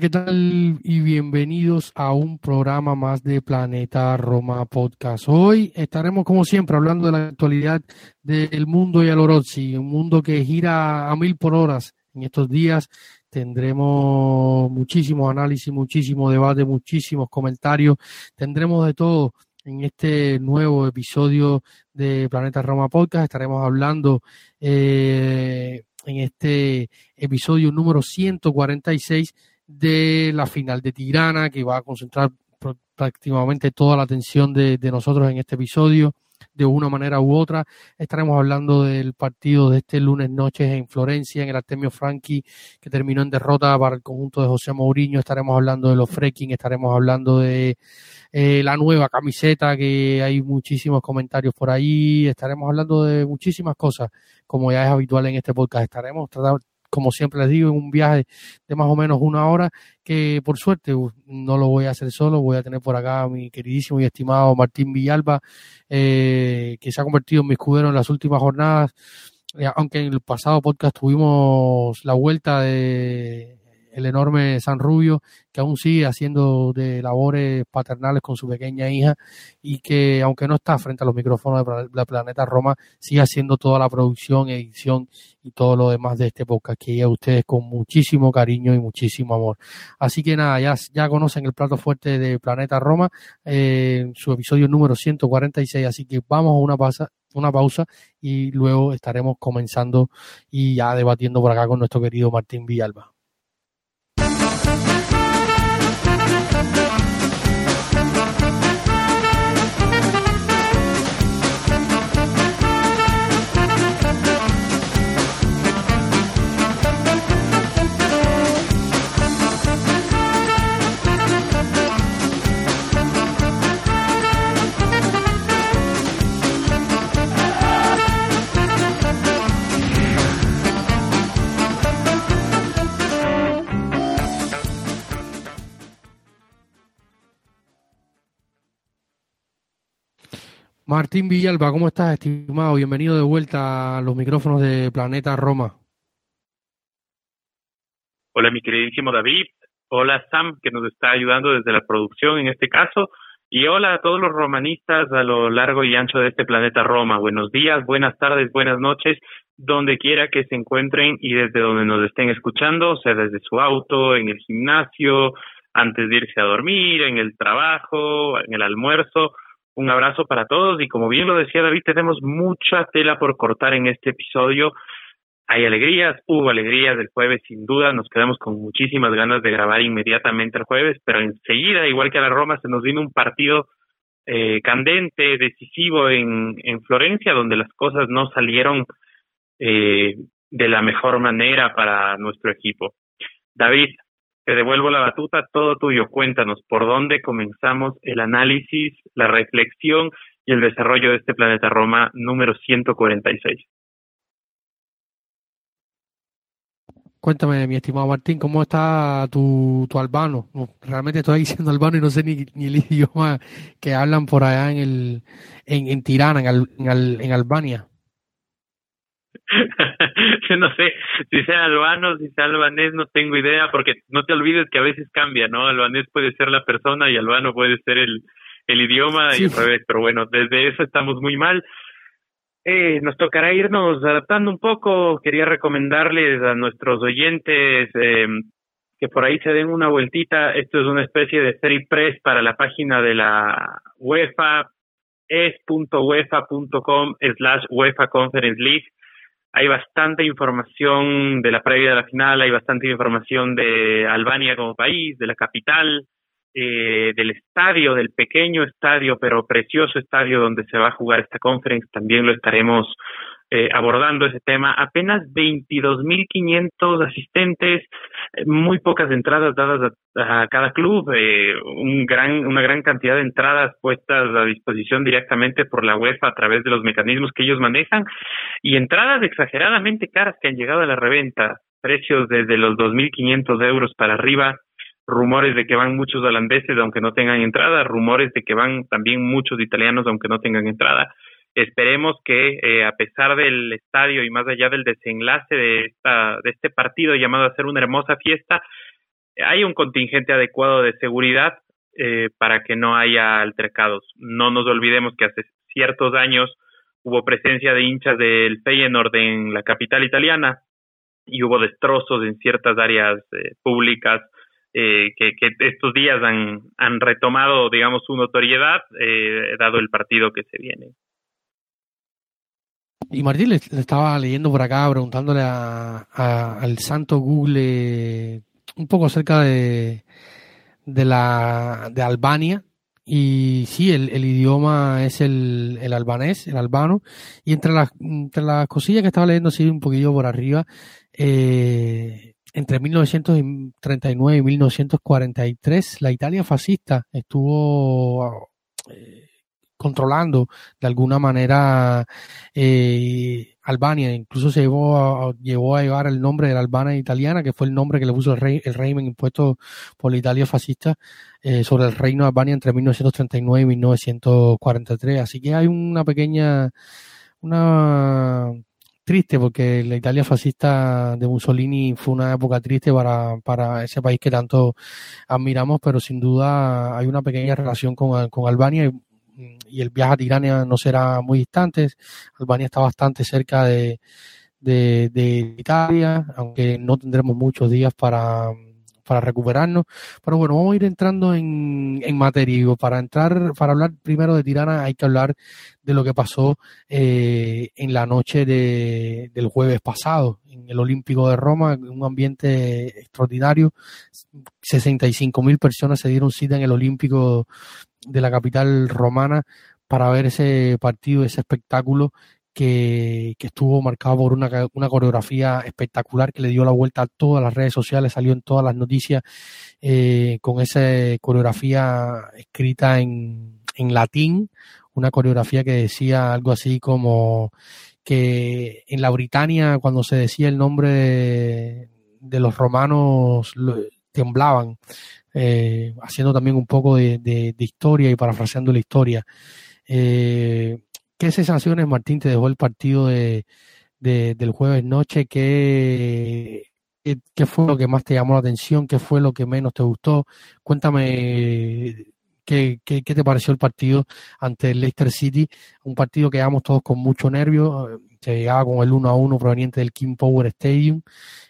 ¿Qué tal? Y bienvenidos a un programa más de Planeta Roma Podcast. Hoy estaremos, como siempre, hablando de la actualidad del mundo y Orozzi, un mundo que gira a mil por horas. En estos días tendremos muchísimos análisis, muchísimo debate, muchísimos comentarios. Tendremos de todo en este nuevo episodio de Planeta Roma Podcast. Estaremos hablando eh, en este episodio número 146 de la final de Tirana, que va a concentrar prácticamente toda la atención de, nosotros en este episodio de una manera u otra. Estaremos hablando del partido de este lunes noche en Florencia, en el Artemio Franchi, que terminó en derrota para el conjunto de José Mourinho. Estaremos hablando de los freaking, estaremos hablando de eh, la nueva camiseta, que hay muchísimos comentarios por ahí. Estaremos hablando de muchísimas cosas, como ya es habitual en este podcast. Estaremos tratando, como siempre les digo, en un viaje de más o menos una hora, que por suerte no lo voy a hacer solo, voy a tener por acá a mi queridísimo y estimado Martín Villalba, eh, que se ha convertido en mi escudero en las últimas jornadas, eh, aunque en el pasado podcast tuvimos la vuelta de el enorme San Rubio, que aún sigue haciendo de labores paternales con su pequeña hija y que, aunque no está frente a los micrófonos de Planeta Roma, sigue haciendo toda la producción, edición y todo lo demás de este podcast que a ustedes con muchísimo cariño y muchísimo amor. Así que nada, ya, ya conocen el plato fuerte de Planeta Roma, eh, su episodio número 146, así que vamos a una pausa, una pausa y luego estaremos comenzando y ya debatiendo por acá con nuestro querido Martín Villalba. Martín Villalba, ¿cómo estás, estimado? Bienvenido de vuelta a los micrófonos de Planeta Roma. Hola, mi queridísimo David. Hola, Sam, que nos está ayudando desde la producción en este caso. Y hola a todos los romanistas a lo largo y ancho de este planeta Roma. Buenos días, buenas tardes, buenas noches, donde quiera que se encuentren y desde donde nos estén escuchando, sea desde su auto, en el gimnasio, antes de irse a dormir, en el trabajo, en el almuerzo un abrazo para todos y como bien lo decía David, tenemos mucha tela por cortar en este episodio. Hay alegrías, hubo alegrías del jueves sin duda, nos quedamos con muchísimas ganas de grabar inmediatamente el jueves, pero enseguida, igual que a la Roma, se nos vino un partido eh, candente, decisivo en, en Florencia, donde las cosas no salieron eh, de la mejor manera para nuestro equipo. David, te devuelvo la batuta, todo tuyo. Cuéntanos por dónde comenzamos el análisis, la reflexión y el desarrollo de este planeta Roma número 146. Cuéntame, mi estimado Martín, ¿cómo está tu, tu albano? Realmente estoy diciendo albano y no sé ni, ni el idioma que hablan por allá en el en, en Tirana, en, en, en Albania. yo no sé si sea albano, si sea albanés, no tengo idea, porque no te olvides que a veces cambia, ¿no? Albanés puede ser la persona y albano puede ser el, el idioma y al revés, pero bueno, desde eso estamos muy mal. Eh, nos tocará irnos adaptando un poco. Quería recomendarles a nuestros oyentes eh, que por ahí se den una vueltita. Esto es una especie de free press para la página de la UEFA, es.uefa.com slash UEFA Conference League. Hay bastante información de la previa de la final, hay bastante información de Albania como país, de la capital, eh, del estadio, del pequeño estadio, pero precioso estadio donde se va a jugar esta conference. También lo estaremos eh, abordando ese tema. Apenas 22.500 asistentes, eh, muy pocas entradas dadas a, cada club, eh, un gran, una gran cantidad de entradas puestas a disposición directamente por la UEFA a través de los mecanismos que ellos manejan y entradas exageradamente caras que han llegado a la reventa, precios desde los 2.500 euros para arriba rumores de que van muchos holandeses aunque no tengan entrada, rumores de que van también muchos italianos aunque no tengan entrada. Esperemos que eh, a pesar del estadio y más allá del desenlace de, esta, de este partido llamado a ser una hermosa fiesta, hay un contingente adecuado de seguridad eh, para que no haya altercados. No nos olvidemos que hace ciertos años hubo presencia de hinchas del Feyenoord en la capital italiana y hubo destrozos en ciertas áreas eh, públicas eh, que, que, estos días han, han retomado, digamos, su notoriedad, eh, dado el partido que se viene. Y Martín le, estaba leyendo por acá, preguntándole a, al santo Google un poco acerca de, la, de Albania. Y sí, el, idioma es el, el, albanés, el albano. Y entre las, entre las cosillas que estaba leyendo, sí, un poquillo por arriba, eh, entre 1939 y 1943, la Italia fascista estuvo eh, controlando de alguna manera eh, Albania. Incluso se llevó a, llevó a llevar el nombre de la Albania italiana, que fue el nombre que le puso el, rey, el régimen impuesto por la Italia fascista eh, sobre el reino de Albania entre 1939 y 1943. Así que hay una pequeña, una triste porque la Italia fascista de Mussolini fue una época triste para, para ese país que tanto admiramos, pero sin duda hay una pequeña relación con, con Albania el viaje a Tirania no será muy distante. Albania está bastante cerca de, de, Italia, aunque no tendremos muchos días para para recuperarnos. Pero bueno, vamos a ir entrando en, en materia. Para entrar, para hablar primero de Tirana, hay que hablar de lo que pasó eh, en la noche de, del jueves pasado en el Olímpico de Roma, un ambiente extraordinario. 65 mil personas se dieron cita en el Olímpico de la capital romana para ver ese partido, ese espectáculo que, estuvo marcado por una, una, coreografía espectacular que le dio la vuelta a todas las redes sociales, salió en todas las noticias eh, con esa coreografía escrita en, en latín, una coreografía que decía algo así como que en la Britania cuando se decía el nombre de, los romanos temblaban, eh, haciendo también un poco de, de, historia y parafraseando la historia. Eh, ¿Qué sensaciones, Martín, te dejó el partido de, del jueves noche? ¿Qué, ¿Qué, fue lo que más te llamó la atención? ¿Qué fue lo que menos te gustó? Cuéntame qué, qué, qué te pareció el partido ante el Leicester City, un partido que llevamos todos con mucho nervio, se llegaba con el 1 a 1 proveniente del King Power Stadium,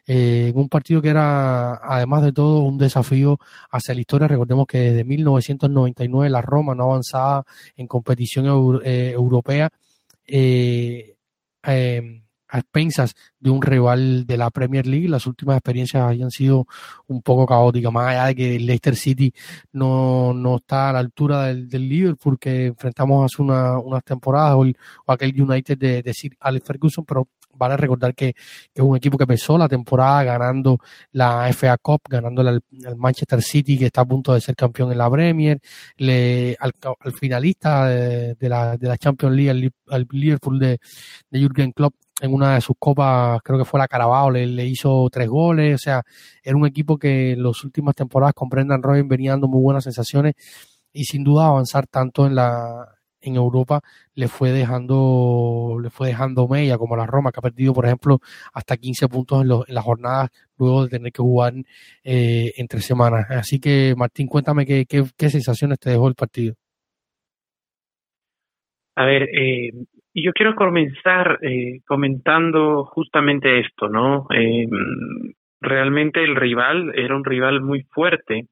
eh, un partido que era además de todo un desafío hacia la historia. Recordemos que desde 1999 la Roma no avanzaba en competición eh, europea. Eh, em, a expensas de un rival de la Premier League. Las últimas experiencias hayan sido un poco caóticas, más allá de que el Leicester City no, no está a la altura del, Liverpool que enfrentamos hace una, unas temporadas o, aquel United de, de Sir Alex Ferguson, pero vale recordar que, es un equipo que empezó la temporada ganando la FA Cup, ganando al, Manchester City que está a punto de ser campeón en la Premier, le, al, finalista de, la, de la Champions League, al, Liverpool de, de Jürgen Klopp en una de sus copas, creo que fue la Carabao, le, hizo tres goles, o sea, era un equipo que en las últimas temporadas con Brendan Robin venía dando muy buenas sensaciones. Y sin duda avanzar tanto en la en Europa le fue dejando le fue dejando mella como la Roma que ha perdido por ejemplo hasta 15 puntos en, en las jornadas luego de tener que jugar eh, entre semanas. Así que Martín cuéntame qué, qué, qué sensaciones te dejó el partido. A ver eh, y yo quiero comenzar eh, comentando justamente esto, ¿no? Eh, realmente el rival era un rival muy fuerte.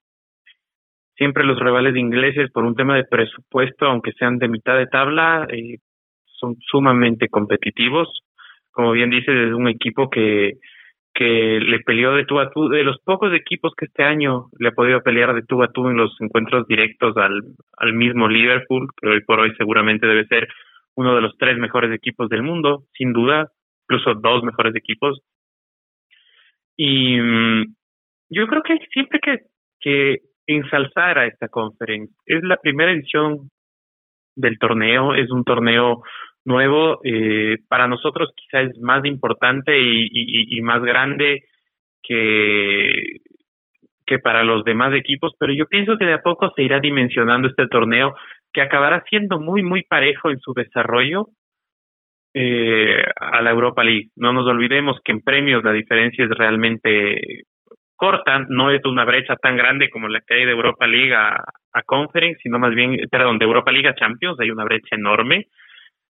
Siempre los rivales ingleses, por un tema de presupuesto, aunque sean de mitad de tabla, eh, son sumamente competitivos. Como bien dices, es un equipo que, que le peleó de tú a tú, de los pocos equipos que este año le ha podido pelear de tú a tú en los encuentros directos al, al mismo Liverpool, que hoy por hoy seguramente debe ser uno de los tres mejores equipos del mundo, sin duda, incluso dos mejores equipos. Y mm, yo creo que siempre que, que ensalzar a esta conferencia, es la primera edición del torneo, es un torneo nuevo, eh, para nosotros quizá es más importante y, y, y, más grande que, que para los demás equipos, pero yo pienso que de a poco se irá dimensionando este torneo que acabará siendo muy, muy parejo en su desarrollo eh, a la Europa League. No nos olvidemos que en premios la diferencia es realmente corta, no es una brecha tan grande como la que hay de Europa League a, a Conference, sino más bien, perdón, de Europa League a Champions, hay una brecha enorme.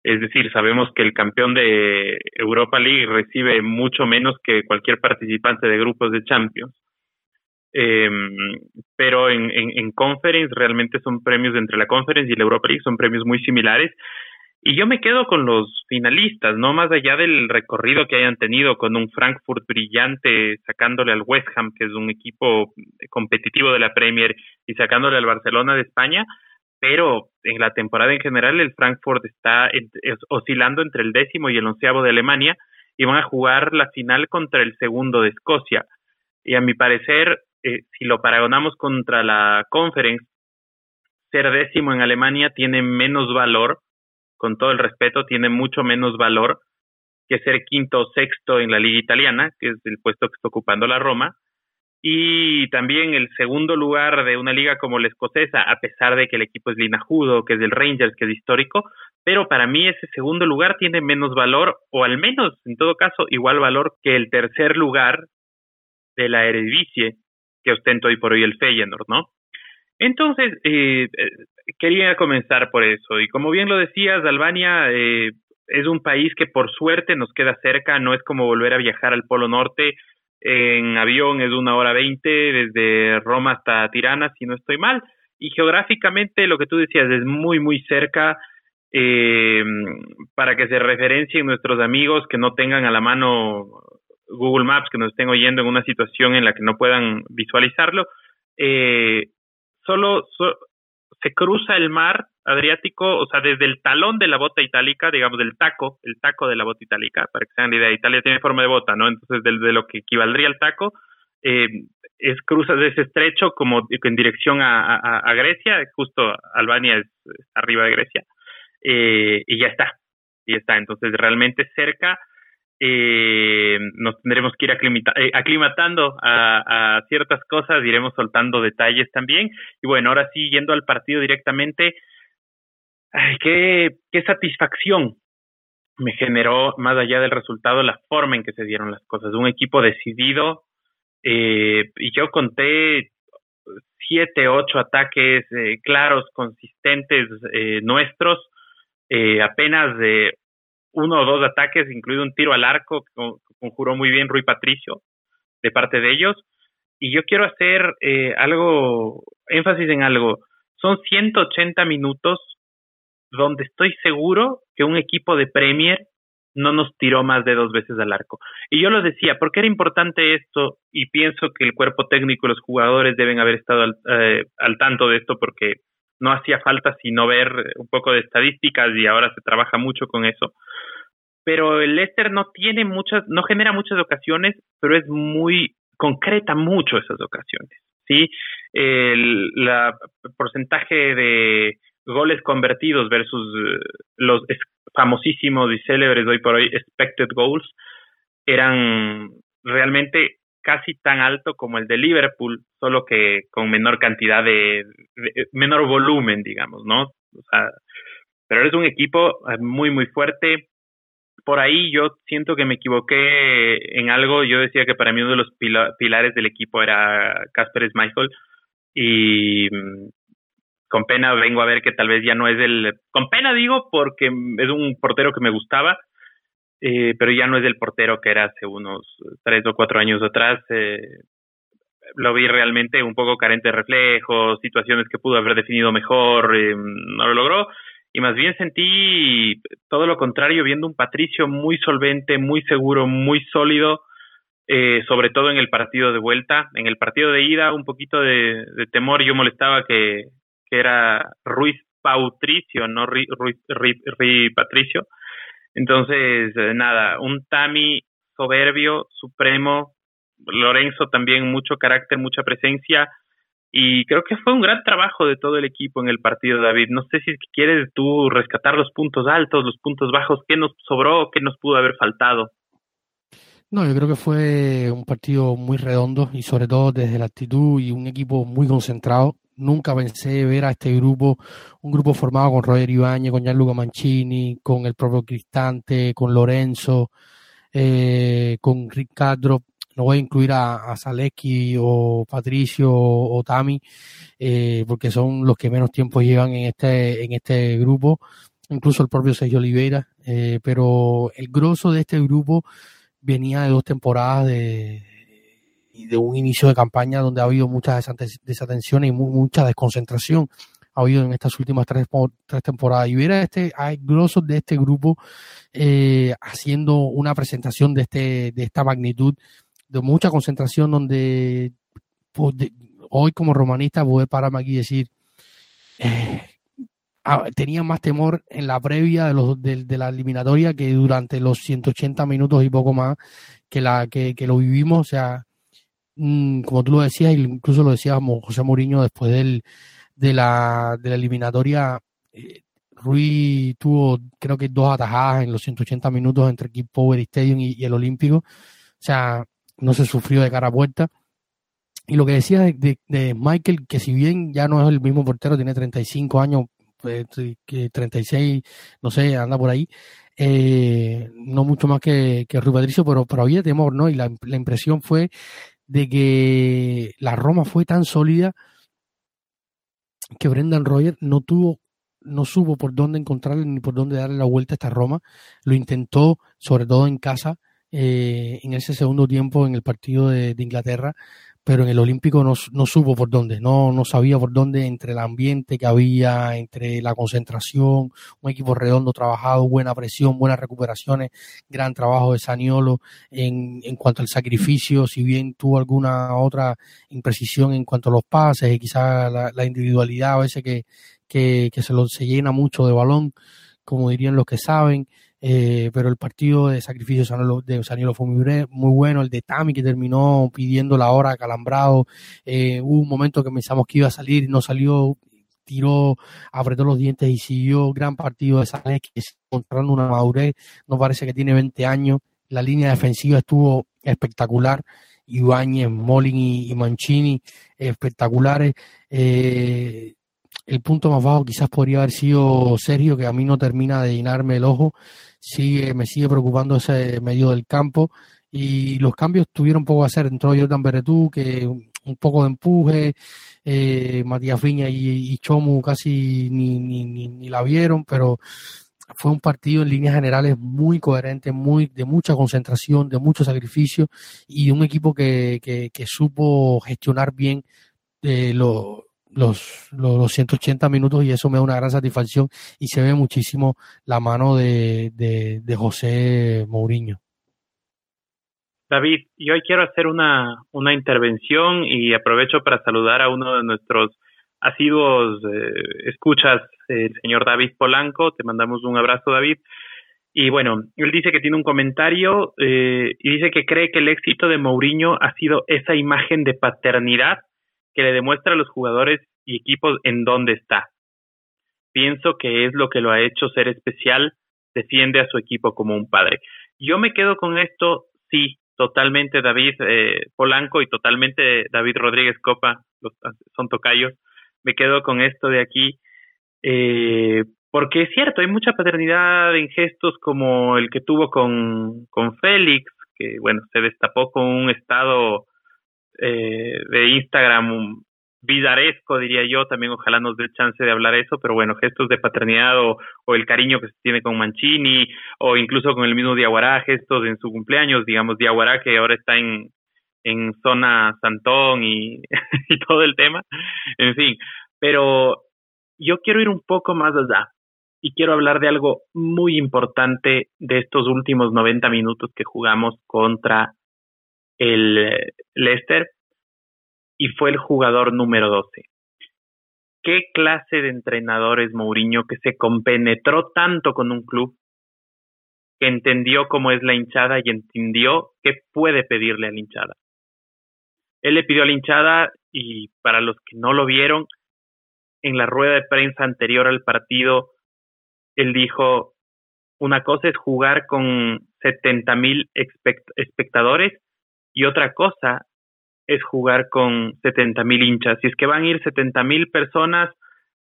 Es decir, sabemos que el campeón de Europa League recibe mucho menos que cualquier participante de grupos de Champions. Eh, pero en, en, en Conference realmente son premios entre la Conference y la Europa League, son premios muy similares y yo me quedo con los finalistas, no más allá del recorrido que hayan tenido con un Frankfurt brillante, sacándole al West Ham, que es un equipo competitivo de la Premier, y sacándole al Barcelona de España, pero en la temporada en general el Frankfurt está oscilando entre el décimo y el onceavo de Alemania y van a jugar la final contra el segundo de Escocia. Y a mi parecer, eh, si lo paragonamos contra la Conference, ser décimo en Alemania tiene menos valor con todo el respeto, tiene mucho menos valor que ser quinto o sexto en la liga italiana, que es el puesto que está ocupando la Roma, y también el segundo lugar de una liga como la escocesa, a pesar de que el equipo es linajudo, que es del Rangers, que es histórico, pero para mí ese segundo lugar tiene menos valor, o al menos, en todo caso, igual valor que el tercer lugar de la Eredivisie, que ostenta hoy por hoy el Feyenoord, ¿no? Entonces, eh, quería comenzar por eso. Y como bien lo decías, Albania eh, es un país que por suerte nos queda cerca, no es como volver a viajar al Polo Norte. En avión es una hora veinte, desde Roma hasta Tirana, si no estoy mal. Y geográficamente, lo que tú decías, es muy, muy cerca. Eh, para que se referencien nuestros amigos que no tengan a la mano Google Maps, que nos estén oyendo en una situación en la que no puedan visualizarlo, eh, solo, se cruza el mar Adriático, o sea, desde el talón de la bota itálica, digamos, del taco, el taco de la bota itálica, para que se hagan la idea, Italia tiene forma de bota, ¿no? Entonces, de, lo que equivaldría al taco, eh, es cruza de ese estrecho como en dirección a, Grecia, justo Albania es arriba de Grecia, eh, y ya está, y está. Entonces, realmente cerca eh, nos tendremos que ir eh, aclimatando a, ciertas cosas, iremos soltando detalles también. Y bueno, ahora sí, yendo al partido directamente, ay, qué, qué satisfacción me generó, más allá del resultado, la forma en que se dieron las cosas. Un equipo decidido, eh, y yo conté siete, ocho ataques eh, claros, consistentes nuestros, apenas de uno o dos ataques, incluido un tiro al arco que conjuró muy bien Rui Patricio de parte de ellos. Y yo quiero hacer eh, algo, énfasis en algo. Son 180 minutos donde estoy seguro que un equipo de Premier no nos tiró más de dos veces al arco. Y yo lo decía, porque era importante esto y pienso que el cuerpo técnico y los jugadores deben haber estado al, eh, al tanto de esto porque no hacía falta sino ver un poco de estadísticas y ahora se trabaja mucho con eso. Pero el Leicester no tiene muchas, no genera muchas ocasiones, pero es muy concreta mucho esas ocasiones. ¿sí? El la porcentaje de goles convertidos versus eh, los famosísimos y célebres hoy por hoy expected goals eran realmente casi tan alto como el de Liverpool, solo que con menor cantidad de, menor volumen, digamos, ¿no? Pero es un equipo eh, muy, muy fuerte. Por ahí yo siento que me equivoqué en algo. Yo decía que para mí uno de los pilares del equipo era Casper Schmeichel y mm, con pena vengo a ver que tal vez ya no es el... Con pena digo porque es un portero que me gustaba, eh, pero ya no es el portero que era hace unos tres o cuatro años atrás. Eh, lo vi realmente un poco carente de reflejos, situaciones que pudo haber definido mejor, eh, no lo logró. Y más bien sentí todo lo contrario, viendo un Patricio muy solvente, muy seguro, muy sólido, eh, sobre todo en el partido de vuelta. En el partido de ida, un poquito de, temor. Yo molestaba que, que era Ruiz Pautricio, no Ruiz, Patricio. Entonces, eh, nada, un Tami soberbio, supremo, Lorenzo también mucho carácter, mucha presencia y creo que fue un gran trabajo de todo el equipo en el partido, David. No sé si quieres tú rescatar los puntos altos, los puntos bajos, qué nos sobró, qué nos pudo haber faltado. No, yo creo que fue un partido muy redondo y sobre todo desde la actitud y un equipo muy concentrado. Nunca pensé ver a este grupo, un grupo formado con Roger Ibañez, con Gianluca Mancini, con el propio Cristante, con Lorenzo, eh, con Ricardo no voy a incluir a, a o Patricio o, Tami, eh, porque son los que menos tiempo llevan en este, en este grupo, incluso el propio Sergio Oliveira, eh, pero el grosso de este grupo venía de dos temporadas de, de un inicio de campaña donde ha habido muchas desatenciones y mucha desconcentración ha habido en estas últimas tres, tres temporadas. Y hubiera este, hay grosos de este grupo eh, haciendo una presentación de, este, de esta magnitud de mucha concentración donde pues, hoy como romanista poder pararme aquí y decir eh, ah, tenía más temor en la previa de, los, de, la eliminatoria que durante los 180 minutos y poco más que, la, que, lo vivimos. O sea, como tú lo decías, incluso lo decíamos José Mourinho después del, de, la, de la eliminatoria. Eh, Rui tuvo creo que dos atajadas en los 180 minutos entre Keep Power Stadium y, el Olímpico. O sea, no se sufrió de cara a puerta. Y lo que decía de, de, Michael, que si bien ya no es el mismo portero, tiene 35 años, pues, que 36, no sé, anda por ahí, eh, no mucho más que, que Rui Patricio, pero, pero había temor, ¿no? Y la, la, impresión fue de que la Roma fue tan sólida que Brendan Roger no tuvo, no supo por dónde encontrarle ni por dónde darle la vuelta a esta Roma. Lo intentó, sobre todo en casa, eh, en ese segundo tiempo en el partido de, Inglaterra, pero en el Olímpico no, no, supo por dónde, no, no sabía por dónde entre el ambiente que había, entre la concentración, un equipo redondo trabajado, buena presión, buenas recuperaciones, gran trabajo de Saniolo en, en cuanto al sacrificio, si bien tuvo alguna otra imprecisión en cuanto a los pases y quizás la, individualidad a veces que, que, que se, lo, se llena mucho de balón, como dirían los que saben, eh, pero el partido de sacrificio de Saniolo fue muy, muy, bueno, el de Tami que terminó pidiendo la hora calambrado, eh, hubo un momento que pensamos que iba a salir no salió, tiró, apretó los dientes y siguió. Gran partido de Sané que encontrando una madurez, no parece que tiene 20 años, la línea defensiva estuvo espectacular, Ibáñez, Molin y, Mancini espectaculares, eh, el punto más bajo quizás podría haber sido Sergio, que a mí no termina de llenarme el ojo sigue, me sigue preocupando ese medio del campo y los cambios tuvieron poco que hacer. Entró Jordan Beretú, que un poco de empuje, eh, Matías Viña y, Chomu casi ni, ni, ni, la vieron, pero fue un partido en líneas generales muy coherente, muy de mucha concentración, de mucho sacrificio y un equipo que, que, que supo gestionar bien eh, lo, los, los, 180 minutos y eso me da una gran satisfacción y se ve muchísimo la mano de, de, José Mourinho. David, yo hoy quiero hacer una, una intervención y aprovecho para saludar a uno de nuestros asiduos eh, escuchas, el señor David Polanco. Te mandamos un abrazo, David. Y bueno, él dice que tiene un comentario eh, y dice que cree que el éxito de Mourinho ha sido esa imagen de paternidad que le demuestra a los jugadores y equipos en dónde está. Pienso que es lo que lo ha hecho ser especial, defiende a su equipo como un padre. Yo me quedo con esto, sí, totalmente David eh, Polanco y totalmente David Rodríguez Copa, son tocayos. Me quedo con esto de aquí, eh, porque es cierto, hay mucha paternidad en gestos como el que tuvo con, con Félix, que bueno, se destapó con un estado eh, de Instagram vidaresco, diría yo, también ojalá nos dé chance de hablar eso, pero bueno, gestos de paternidad o, o, el cariño que se tiene con Mancini o incluso con el mismo Diaguará, gestos en su cumpleaños, digamos, Diaguará que ahora está en, en zona Santón y, y todo el tema, en fin, pero yo quiero ir un poco más allá y quiero hablar de algo muy importante de estos últimos 90 minutos que jugamos contra el Leicester y fue el jugador número 12. ¿Qué clase de entrenador es Mourinho que se compenetró tanto con un club, que entendió cómo es la hinchada y entendió qué puede pedirle a la hinchada? Él le pidió a la hinchada y para los que no lo vieron, en la rueda de prensa anterior al partido, él dijo, una cosa es jugar con 70 mil espectadores y otra cosa es jugar con 70 mil hinchas. Si es que van a ir 70 mil personas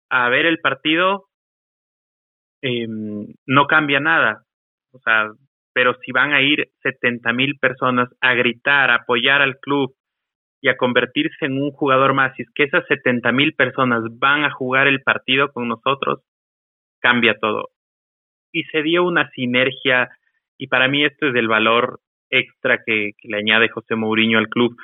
a ver el partido, eh, no cambia nada. O sea, pero si van a ir 70 mil personas a gritar, a apoyar al club y a convertirse en un jugador más, si es que esas 70 mil personas van a jugar el partido con nosotros, cambia todo. Y se dio una sinergia, y para mí esto es el valor extra que, le añade José Mourinho al club,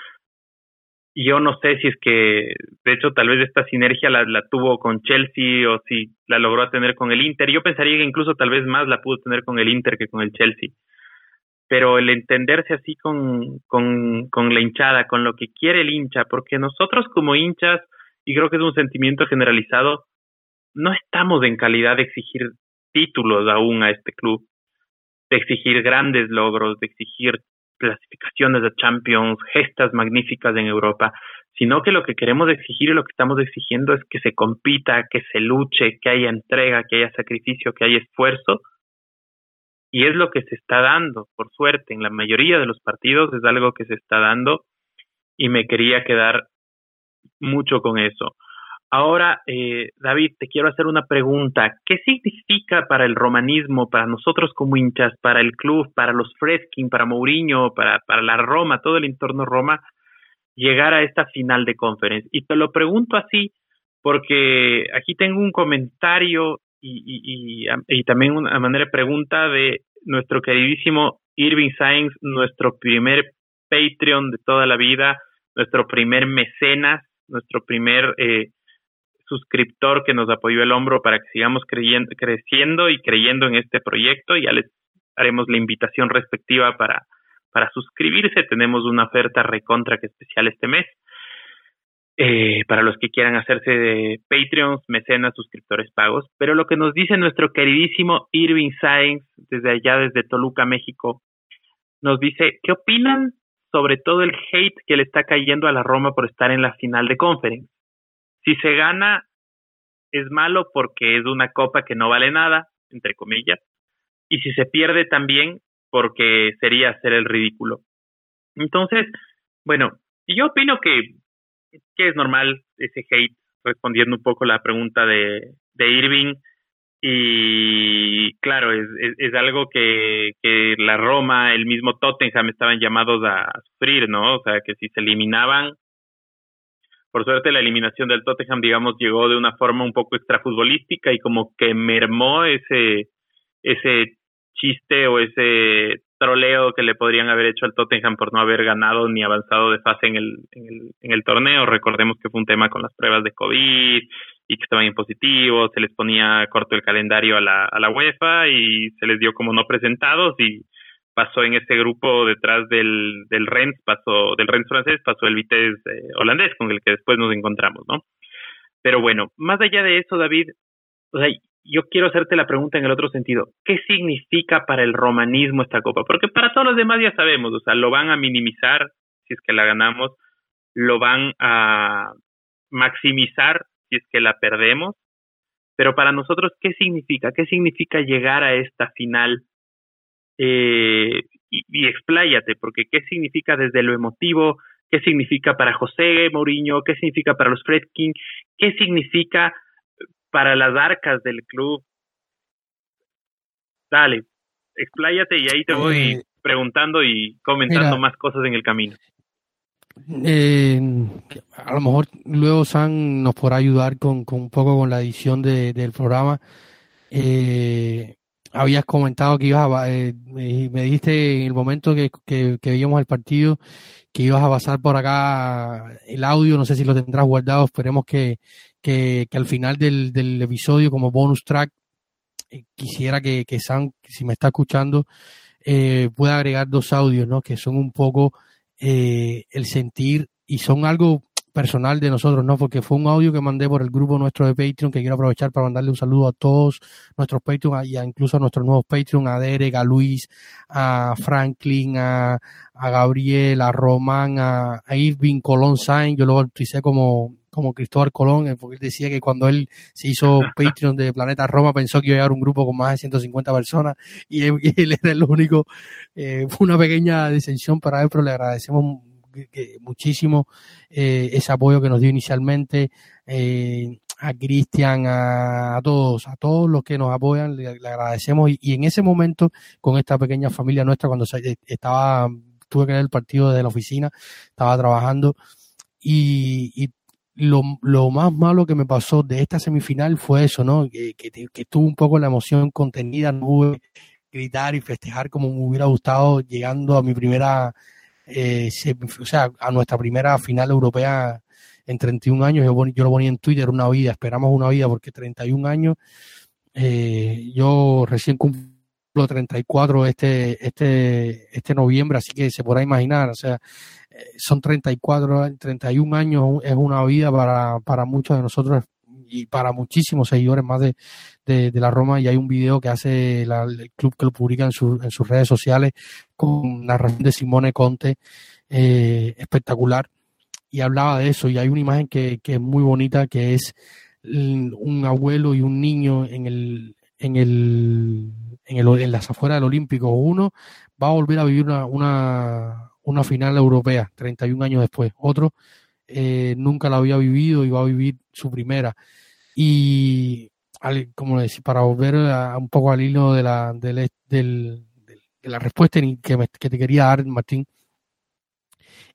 yo no sé si es que, de hecho, tal vez esta sinergia la, la, tuvo con Chelsea o si la logró tener con el Inter. Yo pensaría que incluso tal vez más la pudo tener con el Inter que con el Chelsea. Pero el entenderse así con, con, con la hinchada, con lo que quiere el hincha, porque nosotros como hinchas, y creo que es un sentimiento generalizado, no estamos en calidad de exigir títulos aún a este club, de exigir grandes logros, de exigir clasificaciones de Champions, gestas magníficas en Europa, sino que lo que queremos exigir y lo que estamos exigiendo es que se compita, que se luche, que haya entrega, que haya sacrificio, que haya esfuerzo. Y es lo que se está dando, por suerte, en la mayoría de los partidos es algo que se está dando y me quería quedar mucho con eso. Ahora, eh, David, te quiero hacer una pregunta. ¿Qué significa para el romanismo, para nosotros como hinchas, para el club, para los Freskin, para Mourinho, para, para la Roma, todo el entorno Roma, llegar a esta final de conferencia? Y te lo pregunto así porque aquí tengo un comentario y, y, y, y también una manera de pregunta de nuestro queridísimo Irving Sainz, nuestro primer Patreon de toda la vida, nuestro primer mecenas, nuestro primer... Eh, suscriptor que nos apoyó el hombro para que sigamos creyendo, creciendo y creyendo en este proyecto. Ya les haremos la invitación respectiva para, para suscribirse. Tenemos una oferta recontra que especial este mes. Eh, para los que quieran hacerse de Patreons, mecenas, suscriptores pagos. Pero lo que nos dice nuestro queridísimo Irving Sainz, desde allá, desde Toluca, México, nos dice, ¿qué opinan sobre todo el hate que le está cayendo a la Roma por estar en la final de conference? Si se gana, es malo porque es una copa que no vale nada, entre comillas, y si se pierde también porque sería hacer el ridículo. Entonces, bueno, yo opino que, es normal ese hate, respondiendo un poco la pregunta de, de Irving, y claro, es, es, es, algo que, que la Roma, el mismo Tottenham estaban llamados a sufrir, ¿no? O sea, que si se eliminaban, por suerte la eliminación del Tottenham, digamos, llegó de una forma un poco extrafutbolística y como que mermó ese, ese chiste o ese troleo que le podrían haber hecho al Tottenham por no haber ganado ni avanzado de fase en el, en el, en el torneo. Recordemos que fue un tema con las pruebas de COVID y que estaban impositivos, se les ponía corto el calendario a la, a la UEFA y se les dio como no presentados y pasó en ese grupo detrás del, del Rennes, pasó, del Rennes francés, pasó el Vitesse eh, holandés, con el que después nos encontramos, ¿no? Pero bueno, más allá de eso, David, o sea, yo quiero hacerte la pregunta en el otro sentido. ¿Qué significa para el romanismo esta copa? Porque para todos los demás ya sabemos, o sea, lo van a minimizar si es que la ganamos, lo van a maximizar si es que la perdemos, pero para nosotros, ¿qué significa? ¿Qué significa llegar a esta final eh, y, y, expláyate, porque qué significa desde lo emotivo, qué significa para José Mourinho, qué significa para los Fredkin, qué significa para las arcas del club. Dale, expláyate y ahí te voy eh, preguntando y comentando mira, más cosas en el camino. eh, a lo mejor luego San nos podrá ayudar con, con un poco con la edición de, del programa. Eh, habías comentado que ibas a, eh, me dijiste en el momento que, que, que, veíamos el partido que ibas a pasar por acá el audio, no sé si lo tendrás guardado, esperemos que, que, que al final del, del, episodio como bonus track eh, quisiera que, que Sam, si me está escuchando, eh, pueda agregar dos audios, ¿no? Que son un poco eh, el sentir y son algo personal de nosotros, ¿no? Porque fue un audio que mandé por el grupo nuestro de Patreon, que quiero aprovechar para mandarle un saludo a todos nuestros Patreon y a incluso a nuestros nuevos Patreon, a Derek, a Luis, a Franklin, a, a Gabriel, a Román, a, a Irving Colón Sainz, yo lo bauticé como, como Cristóbal Colón, eh, porque él decía que cuando él se hizo Patreon de Planeta Roma pensó que iba a llegar un grupo con más de 150 personas y él, era el único. Eh, fue una pequeña disensión para él, pero le agradecemos muchísimo eh, ese apoyo que nos dio inicialmente. Eh, a Cristian, a, todos, a todos los que nos apoyan, le, agradecemos. Y, en ese momento, con esta pequeña familia nuestra, cuando se, estaba, tuve que ver el partido desde la oficina, estaba trabajando y, y lo, lo, más malo que me pasó de esta semifinal fue eso, ¿no? Que, que, tuvo un poco la emoción contenida, no pude gritar y festejar como me hubiera gustado llegando a mi primera, eh, o sea, a nuestra primera final europea en 31 años. Yo, yo lo ponía en Twitter, una vida, esperamos una vida porque 31 años, eh, yo recién cumplo 34 este, este, este noviembre, así que se podrá imaginar, o sea, son 34, 31 años, es una vida para, para muchos de nosotros y para muchísimos seguidores más de, de, la Roma y hay un video que hace la, el club que lo publica en, su, en sus redes sociales con narración de Simone Conte eh, espectacular y hablaba de eso y hay una imagen que, que es muy bonita que es un abuelo y un niño en el en el en, el, en las afueras del Olímpico uno va a volver a vivir una, una una final europea 31 años después. Otro eh, nunca la había vivido y va a vivir su primera. Y como decir, para volver a, un poco al hilo de la, del, de la respuesta que, me, que te quería dar, Martín,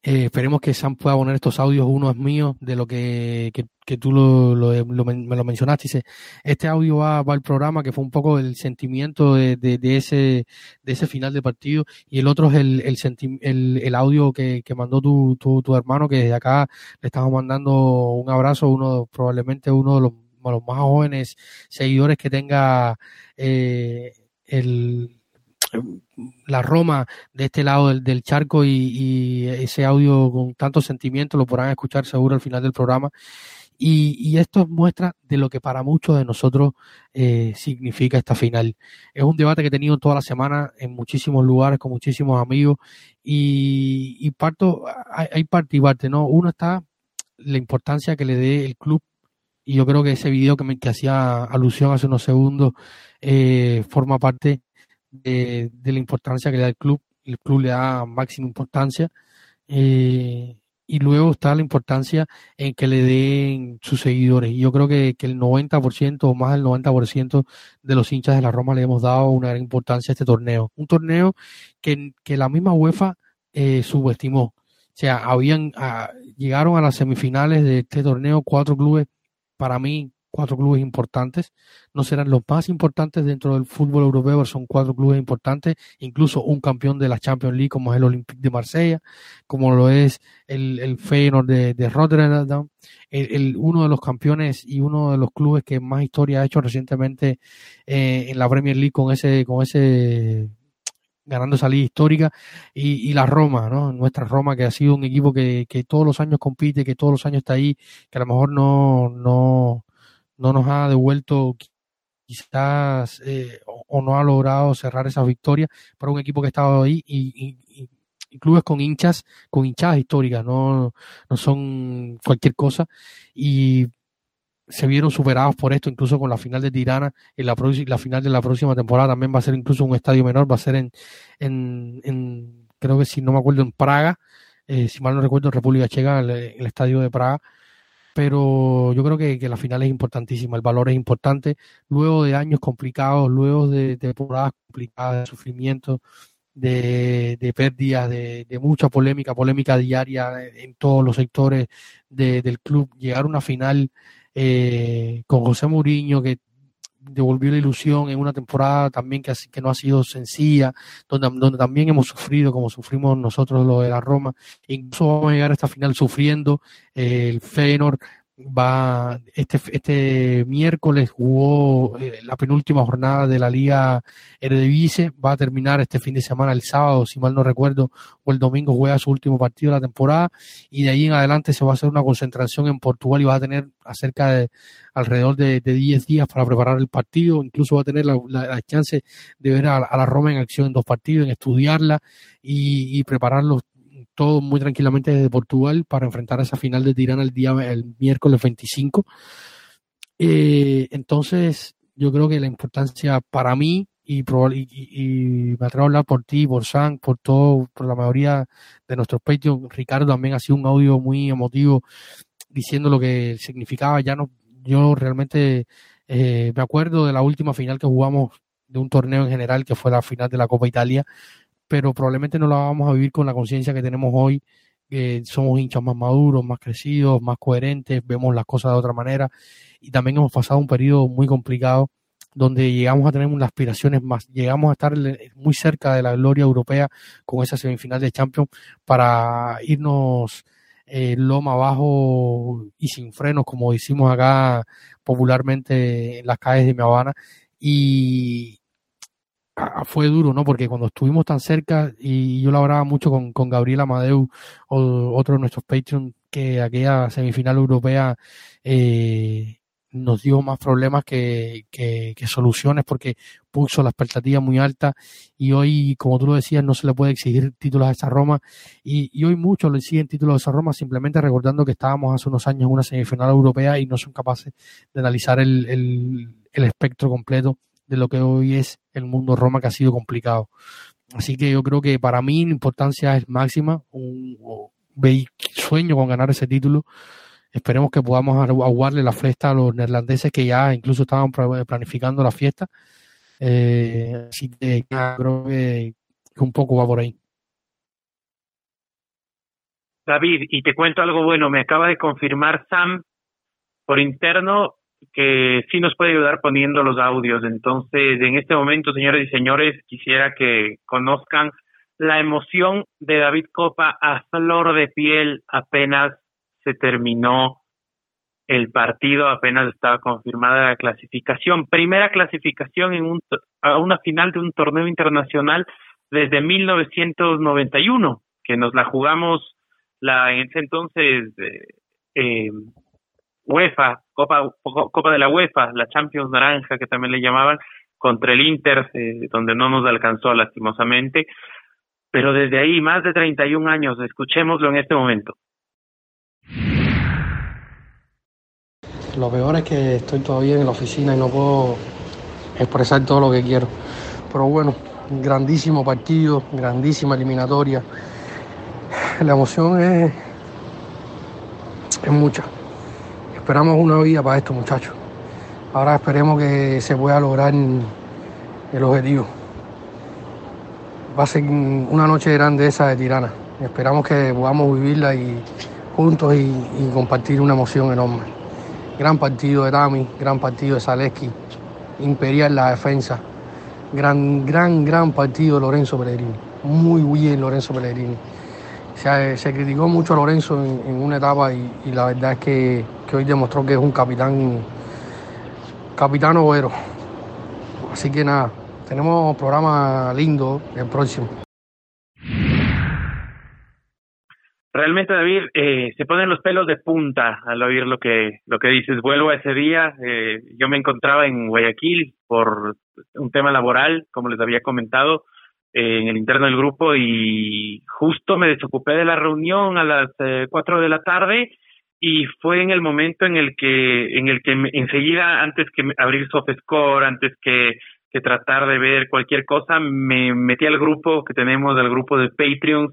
eh, esperemos que Sam pueda poner estos audios, uno es mío, de lo que, que, tú lo, me lo mencionaste. Este audio va, va al programa, que fue un poco el sentimiento de, de, ese, de ese final de partido, y el otro es el, el, el, el audio que, que mandó tu, tu, tu, hermano, que desde acá le estamos mandando un abrazo, uno probablemente uno de los, los más jóvenes seguidores que tenga eh, el la Roma de este lado del, charco y, ese audio con tanto sentimiento lo podrán escuchar seguro al final del programa. Y, esto muestra de lo que para muchos de nosotros eh, significa esta final. Es un debate que he tenido toda la semana en muchísimos lugares con muchísimos amigos y, y parto, hay, hay parte y parte, ¿no? Uno está la importancia que le dé el club y yo creo que ese video que, me, que hacía alusión hace unos segundos eh, forma parte de, la importancia que le da el club. El club le da máxima importancia. Eh, y luego está la importancia en que le den sus seguidores. Yo creo que, que el 90% o más del 90% de los hinchas de la Roma le hemos dado una gran importancia a este torneo. Un torneo que, que la misma UEFA eh, subestimó. O sea, habían, a, llegaron a las semifinales de este torneo cuatro clubes, para mí, cuatro clubes importantes, no serán los más importantes dentro del fútbol europeo, son cuatro clubes importantes, incluso un campeón de la Champions League como es el Olympique de Marsella, como lo es el, el Feyenoord de, de Rotterdam, el, uno de los campeones y uno de los clubes que más historia ha hecho recientemente eh, en la Premier League con ese, con ese ganando esa liga histórica y, y, la Roma, ¿no? Nuestra Roma que ha sido un equipo que, que todos los años compite, que todos los años está ahí, que a lo mejor no, no, no nos ha devuelto quizás eh, o, no ha logrado cerrar esa victoria para un equipo que ha estado ahí y, clubes con hinchas, con hinchadas históricas, no, no son cualquier cosa. Y se vieron superados por esto, incluso con la final de Tirana, en la, la final de la próxima temporada también va a ser incluso un estadio menor, va a ser en, en, creo que si no me acuerdo, en Praga, eh, si mal no recuerdo, en República Checa, el estadio de Praga, pero yo creo que, que, la final es importantísima, el valor es importante. Luego de años complicados, luego de temporadas complicadas, de sufrimiento, de, de pérdidas, de, de, mucha polémica, polémica diaria en todos los sectores del club. Llegar a una final eh, con José Mourinho, que devolvió la ilusión en una temporada también que, que no ha sido sencilla, donde, donde también hemos sufrido como sufrimos nosotros lo de la Roma. Incluso vamos a llegar a esta final sufriendo. Eh, el Feyenoord va este este miércoles jugó eh, la penúltima jornada de la Liga Eredivisie, va a terminar este fin de semana el sábado, si mal no recuerdo, o el domingo juega su último partido de la temporada. Y de ahí en adelante se va a hacer una concentración en Portugal y va a tener acerca de alrededor de, de 10 días para preparar el partido, incluso va a tener la, chance de ver a, la Roma en acción en dos partidos, en estudiarla y, y prepararlos todo muy tranquilamente desde Portugal para enfrentar esa final de Tirana el día el miércoles 25. Eh, entonces, yo creo que la importancia para mí y, y, me atrevo a hablar por ti, por Sam, por todo, por la mayoría de nuestros Patreon. Ricardo también ha sido un audio muy emotivo diciendo lo que significaba. Ya no, yo realmente eh, me acuerdo de la última final que jugamos de un torneo en general, que fue la final de la Copa Italia, pero probablemente no la vamos a vivir con la conciencia que tenemos hoy, que somos hinchas más maduros, más crecidos, más coherentes, vemos las cosas de otra manera y también hemos pasado un periodo muy complicado donde llegamos a tener unas aspiraciones más, llegamos a estar muy cerca de la gloria europea con esa semifinal de Champions para irnos eh, loma abajo y sin frenos, como decimos acá popularmente en las calles de Mi Habana. Y, fue duro, ¿no? Porque cuando estuvimos tan cerca, y yo lo hablaba mucho con, con Gabriel Amadeu, o otro de nuestros Patreon, que aquella semifinal europea eh, nos dio más problemas que, que, soluciones porque puso la expectativa muy alta. Y hoy, como tú lo decías, no se le puede exigir títulos a esa Roma. Y, y hoy muchos le exigen títulos a esa Roma simplemente recordando que estábamos hace unos años en una semifinal europea y no son capaces de analizar el, el, el espectro completo de lo que hoy es el mundo Roma, que ha sido complicado. Así que yo creo que para mí la importancia es máxima, un, sueño con ganar ese título. Esperemos que podamos aguarle la fiesta a los neerlandeses que ya incluso estaban planificando la fiesta. Eh, así que creo que un poco va por ahí. David, y te cuento algo bueno, me acaba de confirmar Sam por interno que sí nos puede ayudar poniendo los audios. Entonces, en este momento, señores y señores, quisiera que conozcan la emoción de David Copa a flor de piel apenas se terminó el partido, apenas estaba confirmada la clasificación. Primera clasificación en un, a una final de un torneo internacional desde 1991, que nos la jugamos la en ese entonces eh, eh UEFA, Copa, Copa de la UEFA, la Champions Naranja que también le llamaban, contra el Inter, eh, donde no nos alcanzó lastimosamente. Pero desde ahí, más de 31 años, escuchémoslo en este momento. Lo peor es que estoy todavía en la oficina y no puedo expresar todo lo que quiero. Pero bueno, grandísimo partido, grandísima eliminatoria. La emoción es, es mucha esperamos una vida para esto, muchachos. Ahora esperemos que se pueda lograr el objetivo. Va a ser una noche grande esa de Tirana. Esperamos que podamos vivirla y, juntos y, compartir una emoción enorme. Gran partido de Tami, gran partido de Zaleski, imperial la defensa. Gran, gran, gran partido de Lorenzo Pellegrini. Muy bien Lorenzo Pellegrini se, criticó mucho a Lorenzo en, una etapa y, la verdad es que, hoy demostró que es un capitán, capitán obrero. Así que nada, tenemos programa lindo el próximo. Realmente, David, eh, se ponen los pelos de punta al oír lo que lo que dices. Vuelvo a ese día. Eh, yo me encontraba en Guayaquil por un tema laboral, como les había comentado en el interno del grupo y justo me desocupé de la reunión a las eh, cuatro de la tarde y fue en el momento en el que en el que enseguida antes que abrir SoftScore antes que, tratar de ver cualquier cosa me metí al grupo que tenemos al grupo de Patreons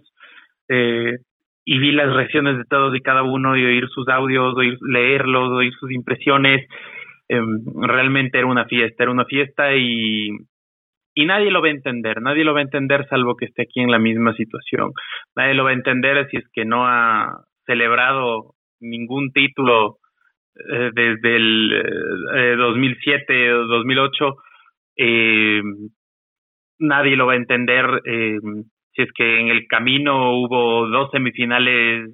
eh, y vi las reacciones de todos y cada uno y oír sus audios oír leerlos oír sus impresiones eh, realmente era una fiesta era una fiesta y y nadie lo va a entender, nadie lo va a entender salvo que esté aquí en la misma situación. Nadie lo va a entender si es que no ha celebrado ningún título eh, desde el 2007 o 2008. Eh, nadie lo va a entender eh, si es que en el camino hubo dos semifinales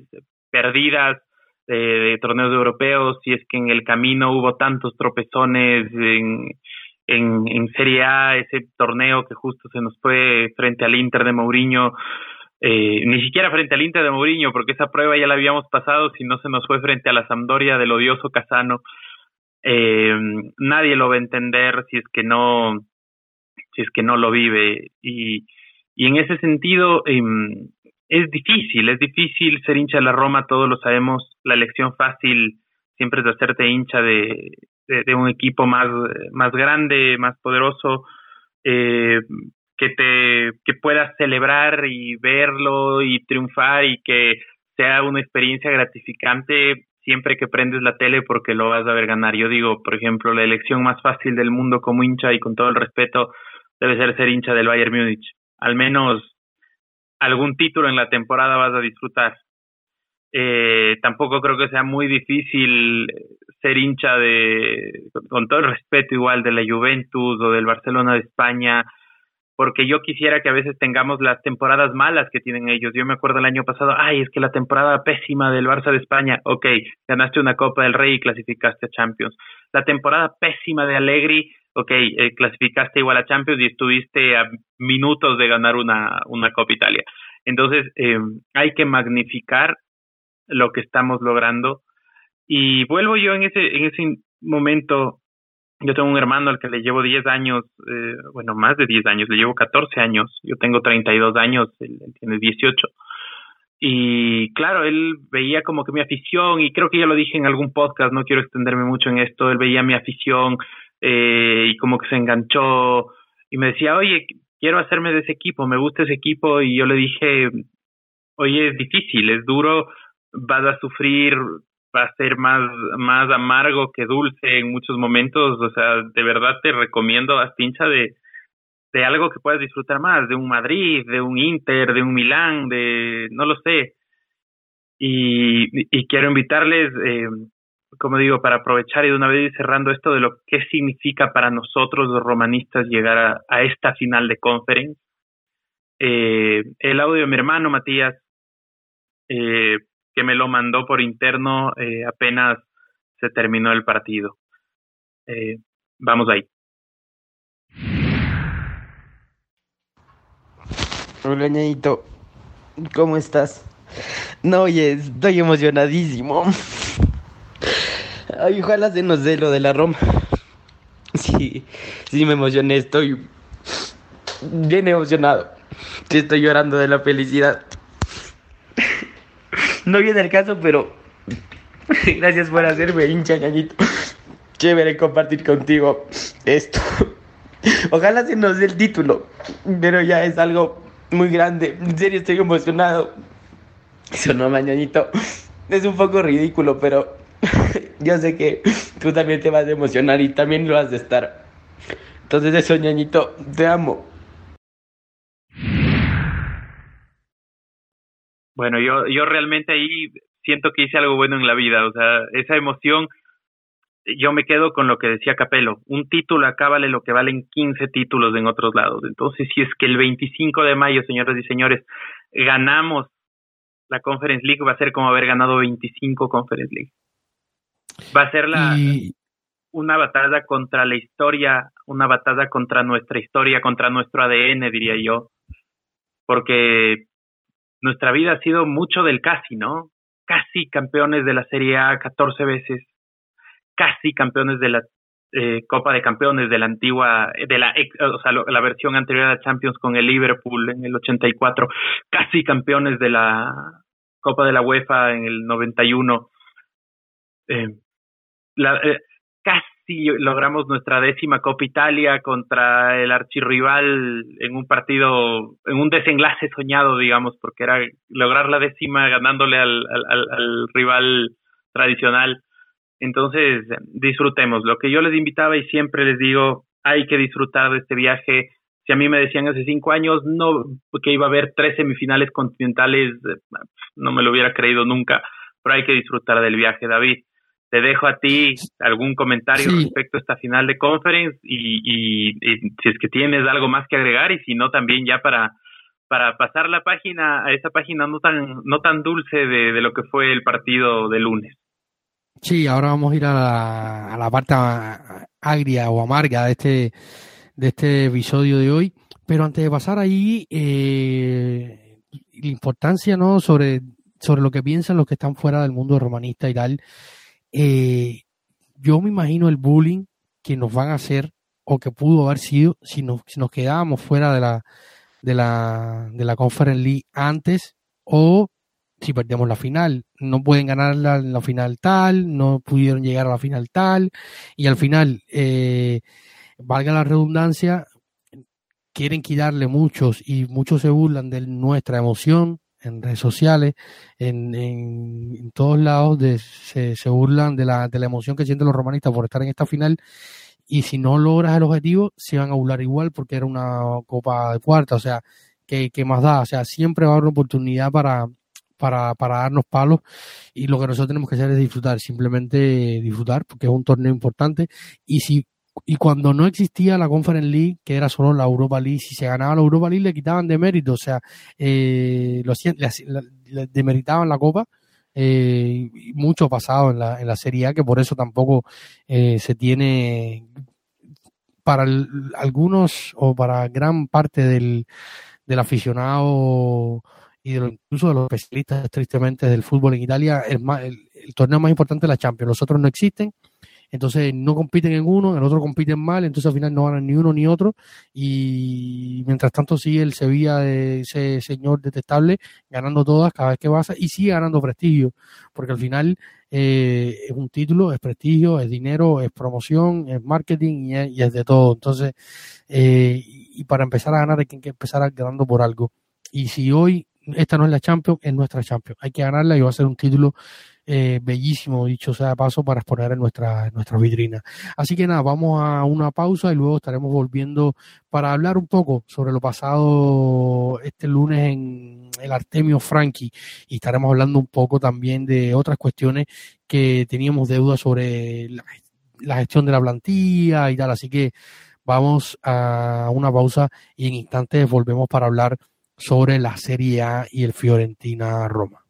perdidas de torneos europeos, si es que en el camino hubo tantos tropezones en, en, en Serie A, ese torneo que justo se nos fue frente al Inter de Mourinho, eh, ni siquiera frente al Inter de Mourinho, porque esa prueba ya la habíamos pasado, si no se nos fue frente a la Sampdoria del odioso Casano. Eh, nadie lo va a entender si es que no, si es que no lo vive. Y, y en ese sentido, eh, es difícil, es difícil ser hincha de la Roma, todos lo sabemos, la elección fácil siempre es de hacerte hincha de, de, un equipo más, más grande, más poderoso, eh, que te que puedas celebrar y verlo y triunfar y que sea una experiencia gratificante siempre que prendes la tele porque lo vas a ver ganar. Yo digo, por ejemplo, la elección más fácil del mundo como hincha y con todo el respeto debe ser ser hincha del Bayern Múnich. Al menos algún título en la temporada vas a disfrutar. Eh, tampoco creo que sea muy difícil ser hincha de, con todo el respeto igual, de la Juventus o del Barcelona de España, porque yo quisiera que a veces tengamos las temporadas malas que tienen ellos. Yo me acuerdo el año pasado, ay, es que la temporada pésima del Barça de España, ok, ganaste una Copa del Rey y clasificaste a Champions. La temporada pésima de Allegri, ok, eh, clasificaste igual a Champions y estuviste a minutos de ganar una, una Copa Italia. Entonces, eh, hay que magnificar lo que estamos logrando. Y vuelvo yo en ese, en ese momento, yo tengo un hermano al que le llevo 10 años, eh, bueno, más de 10 años, le llevo 14 años, yo tengo 32 años, él, tiene 18. Y claro, él veía como que mi afición, y creo que ya lo dije en algún podcast, no quiero extenderme mucho en esto, él veía mi afición eh, y como que se enganchó y me decía, oye, quiero hacerme de ese equipo, me gusta ese equipo, y yo le dije, oye, es difícil, es duro, vas a sufrir, va a ser más, más amargo que dulce en muchos momentos. O sea, de verdad te recomiendo a pincha de, de algo que puedas disfrutar más, de un Madrid, de un Inter, de un Milán, de no lo sé. Y, quiero invitarles, eh, como digo, para aprovechar y de una vez cerrando esto de lo que significa para nosotros los romanistas llegar a, a esta final de conference. Eh, el audio de mi hermano Matías, eh, que me lo mandó por interno eh, apenas se terminó el partido. Eh, vamos ahí. Hola, ñañito. ¿Cómo estás? No, oye, estoy emocionadísimo. Ay, ojalá se nos dé lo de la Roma. Sí, sí me emocioné, estoy bien emocionado. Estoy llorando de la felicidad. No viene el caso, pero gracias por hacerme hincha, ñañito. Chévere compartir contigo esto. Ojalá se nos dé el título, pero ya es algo muy grande. En serio, estoy emocionado. Eso no, mañanito. Es un poco ridículo, pero yo sé que tú también te vas a emocionar y también lo vas a estar. Entonces eso, ñañito, te amo. Bueno, yo, yo realmente ahí siento que hice algo bueno en la vida, o sea, esa emoción, yo me quedo con lo que decía Capello, un título acá vale lo que valen 15 títulos en otros lados. Entonces, si es que el 25 de mayo, señoras y señores, ganamos la Conference League, va a ser como haber ganado 25 Conference League. Va a ser la, una batalla contra la historia, una batalla contra nuestra historia, contra nuestro ADN, diría yo, porque nuestra vida ha sido mucho del casi, ¿no? Casi campeones de la Serie A 14 veces, casi campeones de la eh, Copa de Campeones de la antigua, de la, o sea, la versión anterior a Champions con el Liverpool en el 84, casi campeones de la Copa de la UEFA en el 91. Eh, la, eh, casi logramos nuestra décima Copa Italia contra el archirrival en un partido, en un desenlace soñado, digamos, porque era lograr la décima ganándole al rival tradicional. Entonces, disfrutemos. Lo que yo les invitaba y siempre les digo, hay que disfrutar de este viaje. si a mí me decían hace cinco años no que iba a haber tres semifinales continentales, eh, no me lo hubiera creído nunca, pero hay que disfrutar del viaje, David. Te dejo a ti algún comentario respecto a esta final de conference y, si es que tienes algo más que agregar y si no también ya para para pasar la página a esa página no tan no tan dulce de, de lo que fue el partido de lunes. Sí, ahora vamos a ir a la, a la parte agria o amarga de este de este episodio de hoy. Pero antes de pasar ahí, eh, la importancia ¿no? sobre, sobre lo que piensan los que están fuera del mundo romanista y tal, eh, yo me imagino el bullying que nos van a hacer o que pudo haber sido si nos, quedábamos fuera de la, de la, de la Conference League antes o si perdemos la final. No pueden ganar la, la, final tal, no pudieron llegar a la final tal y al final eh, valga la redundancia, quieren quitarle muchos y muchos se burlan de nuestra emoción en redes sociales, en, en, todos lados de, se, se, burlan de la, de la emoción que sienten los romanistas por estar en esta final. Y si no logras el objetivo se van a burlar igual porque era una copa de cuarta, o sea, que, que más da, o sea, siempre va a haber una oportunidad para, para, para darnos palos. Y lo que nosotros tenemos que hacer es disfrutar, simplemente disfrutar porque es un torneo importante. Y si y cuando no existía la Conference League, que era solo la Europa League, si se ganaba la Europa League le quitaban de mérito, o sea, eh, lo, le, demeritaban la Copa. Eh, mucho pasado en la, en la Serie A, que por eso tampoco eh, se tiene para algunos o para gran parte del, del aficionado y de lo, incluso de los especialistas tristemente del fútbol en Italia, el, el, el torneo más importante es la Champions, los otros no existen entonces no compiten en uno, en el otro compiten mal, entonces al final no ganan ni uno ni otro y mientras tanto sigue el Sevilla de ese señor detestable ganando todas cada vez que pasa y sigue ganando prestigio, porque al final eh, es un título, es prestigio, es dinero, es promoción, es marketing y es, y es de todo. Entonces, eh, y para empezar a ganar hay que empezar ganando por algo. Y si hoy esta no es la Champions, es nuestra Champions. Hay que ganarla y va a ser un título eh, bellísimo, dicho sea de paso, para exponer en nuestra, nuestra vitrina. Así que nada, vamos a una pausa y luego estaremos volviendo para hablar un poco sobre lo pasado este lunes en el Artemio Franchi y estaremos hablando un poco también de otras cuestiones que teníamos deuda sobre la, la gestión de la plantilla y tal. Así que vamos a una pausa y en instantes volvemos para hablar sobre la Serie A y el Fiorentina Roma.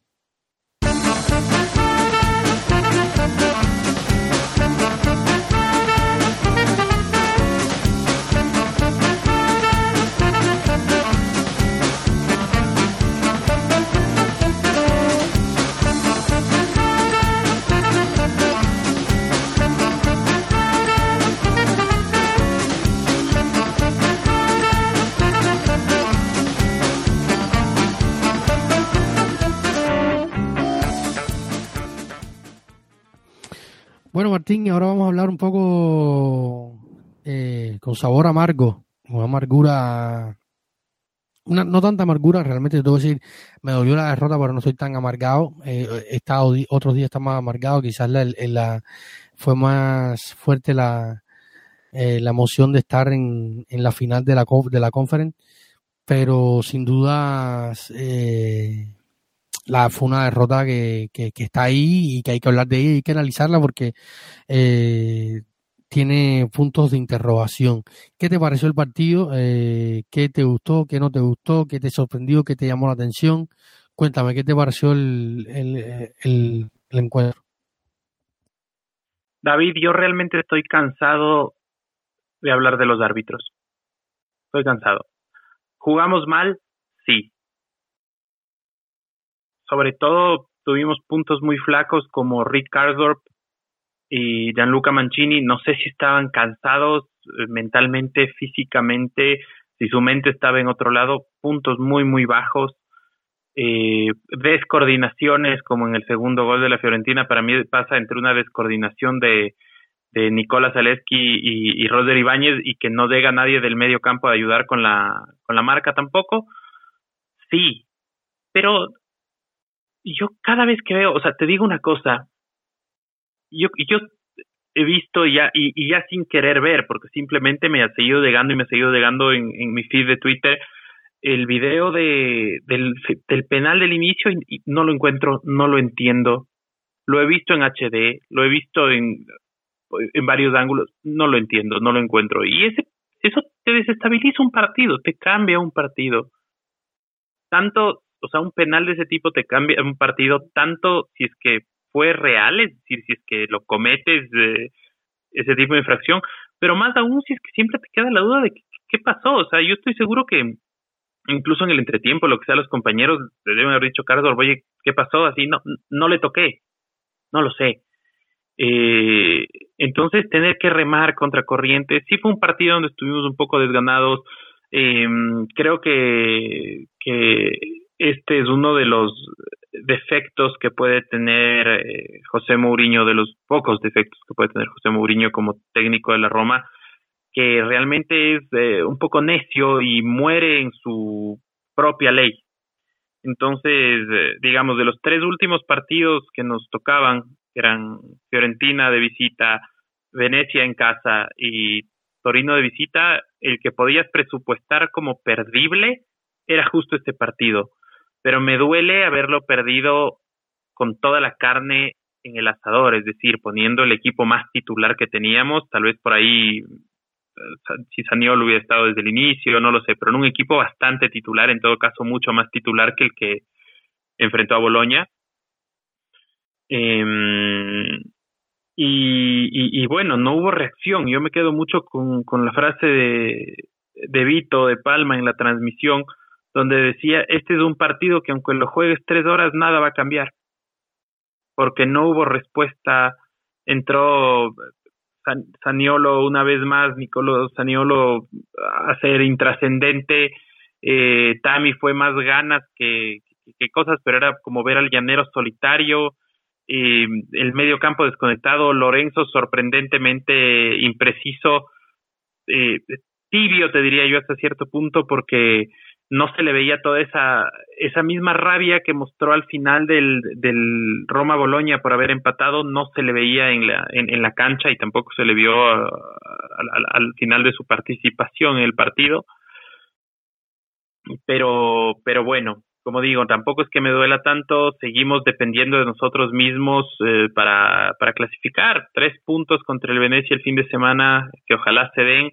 Bueno, Martín, ahora vamos a hablar un poco eh, con sabor amargo, con amargura, una, no tanta amargura, realmente te tengo que decir, me dolió la derrota, pero no estoy tan amargado. Eh, he estado otros días más amargado, quizás la, la, fue más fuerte la, eh, la emoción de estar en, en la final de la, de la conference, pero sin dudas eh, la, fue una derrota que, que, está ahí y que hay que hablar de ella y hay que analizarla porque eh, tiene puntos de interrogación. ¿Qué te pareció el partido? Eh, ¿Qué te gustó? ¿Qué no te gustó? ¿Qué te sorprendió? ¿Qué te llamó la atención? Cuéntame, ¿qué te pareció el, el, el, encuentro? David, yo realmente estoy cansado de hablar de los árbitros. Estoy cansado. ¿Jugamos mal? Sí sobre todo tuvimos puntos muy flacos como Rick Karsdorp y Gianluca Mancini. No sé si estaban cansados eh, mentalmente, físicamente, si su mente estaba en otro lado. Puntos muy, muy bajos. Eh, descoordinaciones, como en el segundo gol de la Fiorentina, para mí pasa entre una descoordinación de, de Nicolás Zaleski y, y Roger Ibáñez y que no llega nadie del medio campo a ayudar con la, con la marca tampoco. Sí, pero yo cada vez que veo, o sea, te digo una cosa, yo, yo he visto ya, y, y, ya sin querer ver, porque simplemente me ha seguido llegando y me ha seguido llegando en, en mi feed de Twitter el video de, del, penal del inicio y, no lo encuentro, no lo entiendo. Lo he visto en HD, lo he visto en, en varios ángulos, no lo entiendo, no lo encuentro. Y ese, eso te desestabiliza un partido, te cambia un partido. Tanto, o sea, un penal de ese tipo te cambia un partido, tanto si es que fue real, es decir, si es que lo cometes de ese tipo de infracción, pero más aún si es que siempre te queda la duda de qué, pasó. O sea, yo estoy seguro que incluso en el entretiempo, lo que sea, los compañeros le deben haber dicho, Carlos, oye, ¿qué pasó? Así, no, no le toqué, no lo sé. Eh, entonces, tener que remar contra corriente, sí fue un partido donde estuvimos un poco desganados. Eh, creo que, que este es uno de los defectos que puede tener eh, José Mourinho, de los pocos defectos que puede tener José Mourinho como técnico de la Roma, que realmente es eh, un poco necio y muere en su propia ley. Entonces, eh, digamos, de los tres últimos partidos que nos tocaban, que eran Fiorentina de visita, Venecia en casa y Torino de visita, el que podías presupuestar como perdible era justo este partido pero me duele haberlo perdido con toda la carne en el asador, es decir, poniendo el equipo más titular que teníamos, tal vez por ahí eh, si Saniol hubiera estado desde el inicio, no lo sé, pero en un equipo bastante titular, en todo caso mucho más titular que el que enfrentó a Boloña. Em, y, y, bueno, no hubo reacción. Yo me quedo mucho con, con la frase de, de Vito, de Palma en la transmisión, donde decía, este es un partido que aunque lo juegues tres horas, nada va a cambiar, porque no hubo respuesta, entró Saniolo una vez más, Nicolo Saniolo a ser intrascendente, eh, Tami fue más ganas que, que, cosas, pero era como ver al llanero solitario, eh, el medio campo desconectado, Lorenzo sorprendentemente impreciso, eh, tibio te diría yo hasta cierto punto, porque no se le veía toda esa, esa misma rabia que mostró al final del, del Roma Boloña por haber empatado, no se le veía en la, en, la cancha y tampoco se le vio uh, al, al, final de su participación en el partido. Pero, pero bueno, como digo, tampoco es que me duela tanto, seguimos dependiendo de nosotros mismos eh, para, para clasificar. Tres puntos contra el Venecia el fin de semana, que ojalá se den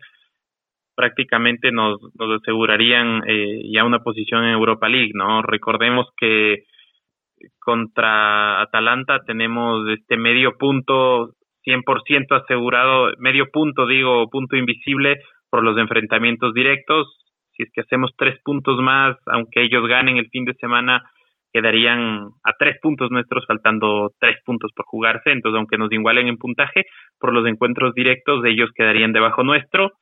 prácticamente nos, nos asegurarían eh, ya una posición en Europa League, ¿no? Recordemos que contra Atalanta tenemos este medio punto 100% asegurado, medio punto digo, punto invisible por los enfrentamientos directos. Si es que hacemos tres puntos más, aunque ellos ganen el fin de semana, quedarían a tres puntos nuestros, faltando tres puntos por jugarse. Entonces, aunque nos igualen en puntaje, por los encuentros directos, ellos quedarían debajo nuestro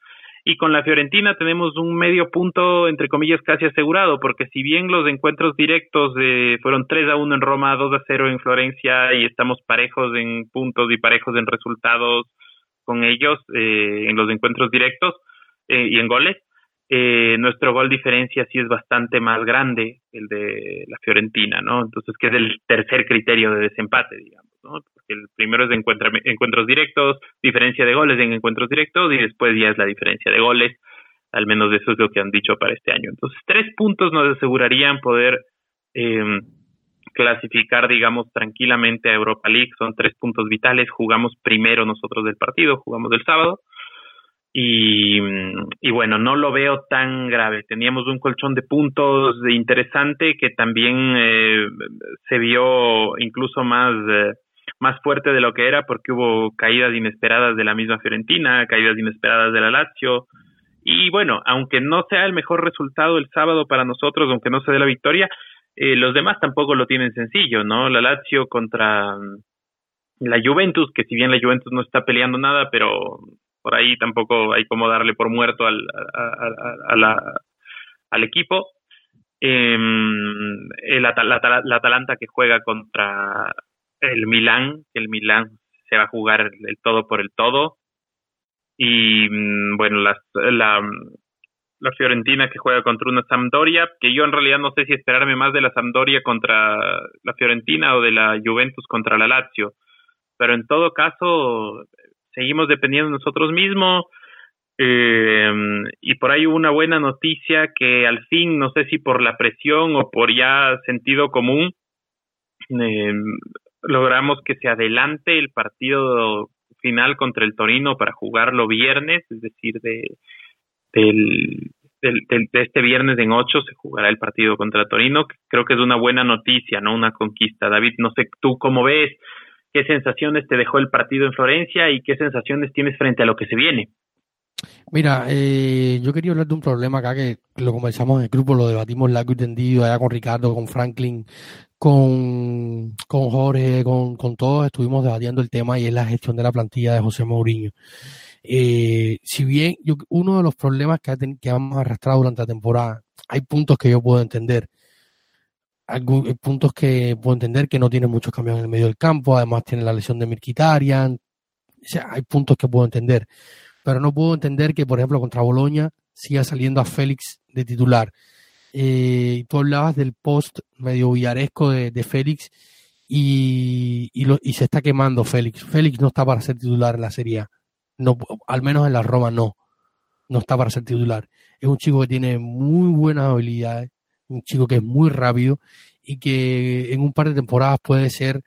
y con la Fiorentina tenemos un medio punto, entre comillas, casi asegurado, porque si bien los encuentros directos eh, fueron 3 a 1 en Roma, 2 a 0 en Florencia y estamos parejos en puntos y parejos en resultados con ellos eh, en los encuentros directos eh, y en goles, eh, nuestro gol diferencia sí es bastante más grande, el de la Fiorentina, ¿no? Entonces, que es el tercer criterio de desempate, digamos, ¿no? el primero es de encuentros directos, diferencia de goles en encuentros directos y después ya es la diferencia de goles, al menos eso es lo que han dicho para este año. Entonces, tres puntos nos asegurarían poder eh, clasificar, digamos, tranquilamente a Europa League, son tres puntos vitales, jugamos primero nosotros del partido, jugamos del sábado. Y, y, bueno, no lo veo tan grave. Teníamos un colchón de puntos interesante que también eh, se vio incluso más eh, más fuerte de lo que era porque hubo caídas inesperadas de la misma Fiorentina, caídas inesperadas de la Lazio. Y bueno, aunque no sea el mejor resultado el sábado para nosotros, aunque no se dé la victoria, eh, los demás tampoco lo tienen sencillo, ¿no? La Lazio contra mm, la Juventus, que si bien la Juventus no está peleando nada, pero por ahí tampoco hay como darle por muerto al, al equipo. Eh, el, la, la, Atalanta que juega contra el Milán, que el Milán se va a jugar el todo por el todo. Y mm, bueno, la, la, la Fiorentina que juega contra una Sampdoria, que yo en realidad no sé si esperarme más de la Sampdoria contra la Fiorentina o de la Juventus contra la Lazio. Pero en todo caso, seguimos dependiendo de nosotros mismos. Eh, y por ahí una buena noticia que al fin, no sé si por la presión o por ya sentido común, eh, logramos que se adelante el partido final contra el Torino para jugarlo viernes, es decir, de, del, de este viernes en 8 se jugará el partido contra Torino, creo que es una buena noticia, no una conquista. David, no sé tú cómo ves, qué sensaciones te dejó el partido en Florencia y qué sensaciones tienes frente a lo que se viene. Mira, eh, yo quería hablar de un problema acá que lo conversamos en el grupo, lo debatimos largo y tendido allá con Ricardo, con Franklin, con, con Jorge, con, con todos, estuvimos debatiendo el tema y es la gestión de la plantilla de José Mourinho. Eh, si bien uno de los problemas que, que hemos arrastrado durante la temporada, hay puntos que yo puedo entender. Hay puntos que puedo entender que no tiene muchos cambios en el medio del campo, además tiene la lesión de Mirkitarian. O sea, hay puntos que puedo entender. Pero no puedo entender que, por ejemplo, contra Boloña siga saliendo a Félix de titular. Eh, tú hablabas del post medio villaresco de, de Félix y, y, lo, y, se está quemando Félix. Félix no está para ser titular en la Serie A no, al menos en la Roma no, no está para ser titular. Es un chico que tiene muy buenas habilidades, un chico que es muy rápido y que en un par de temporadas puede ser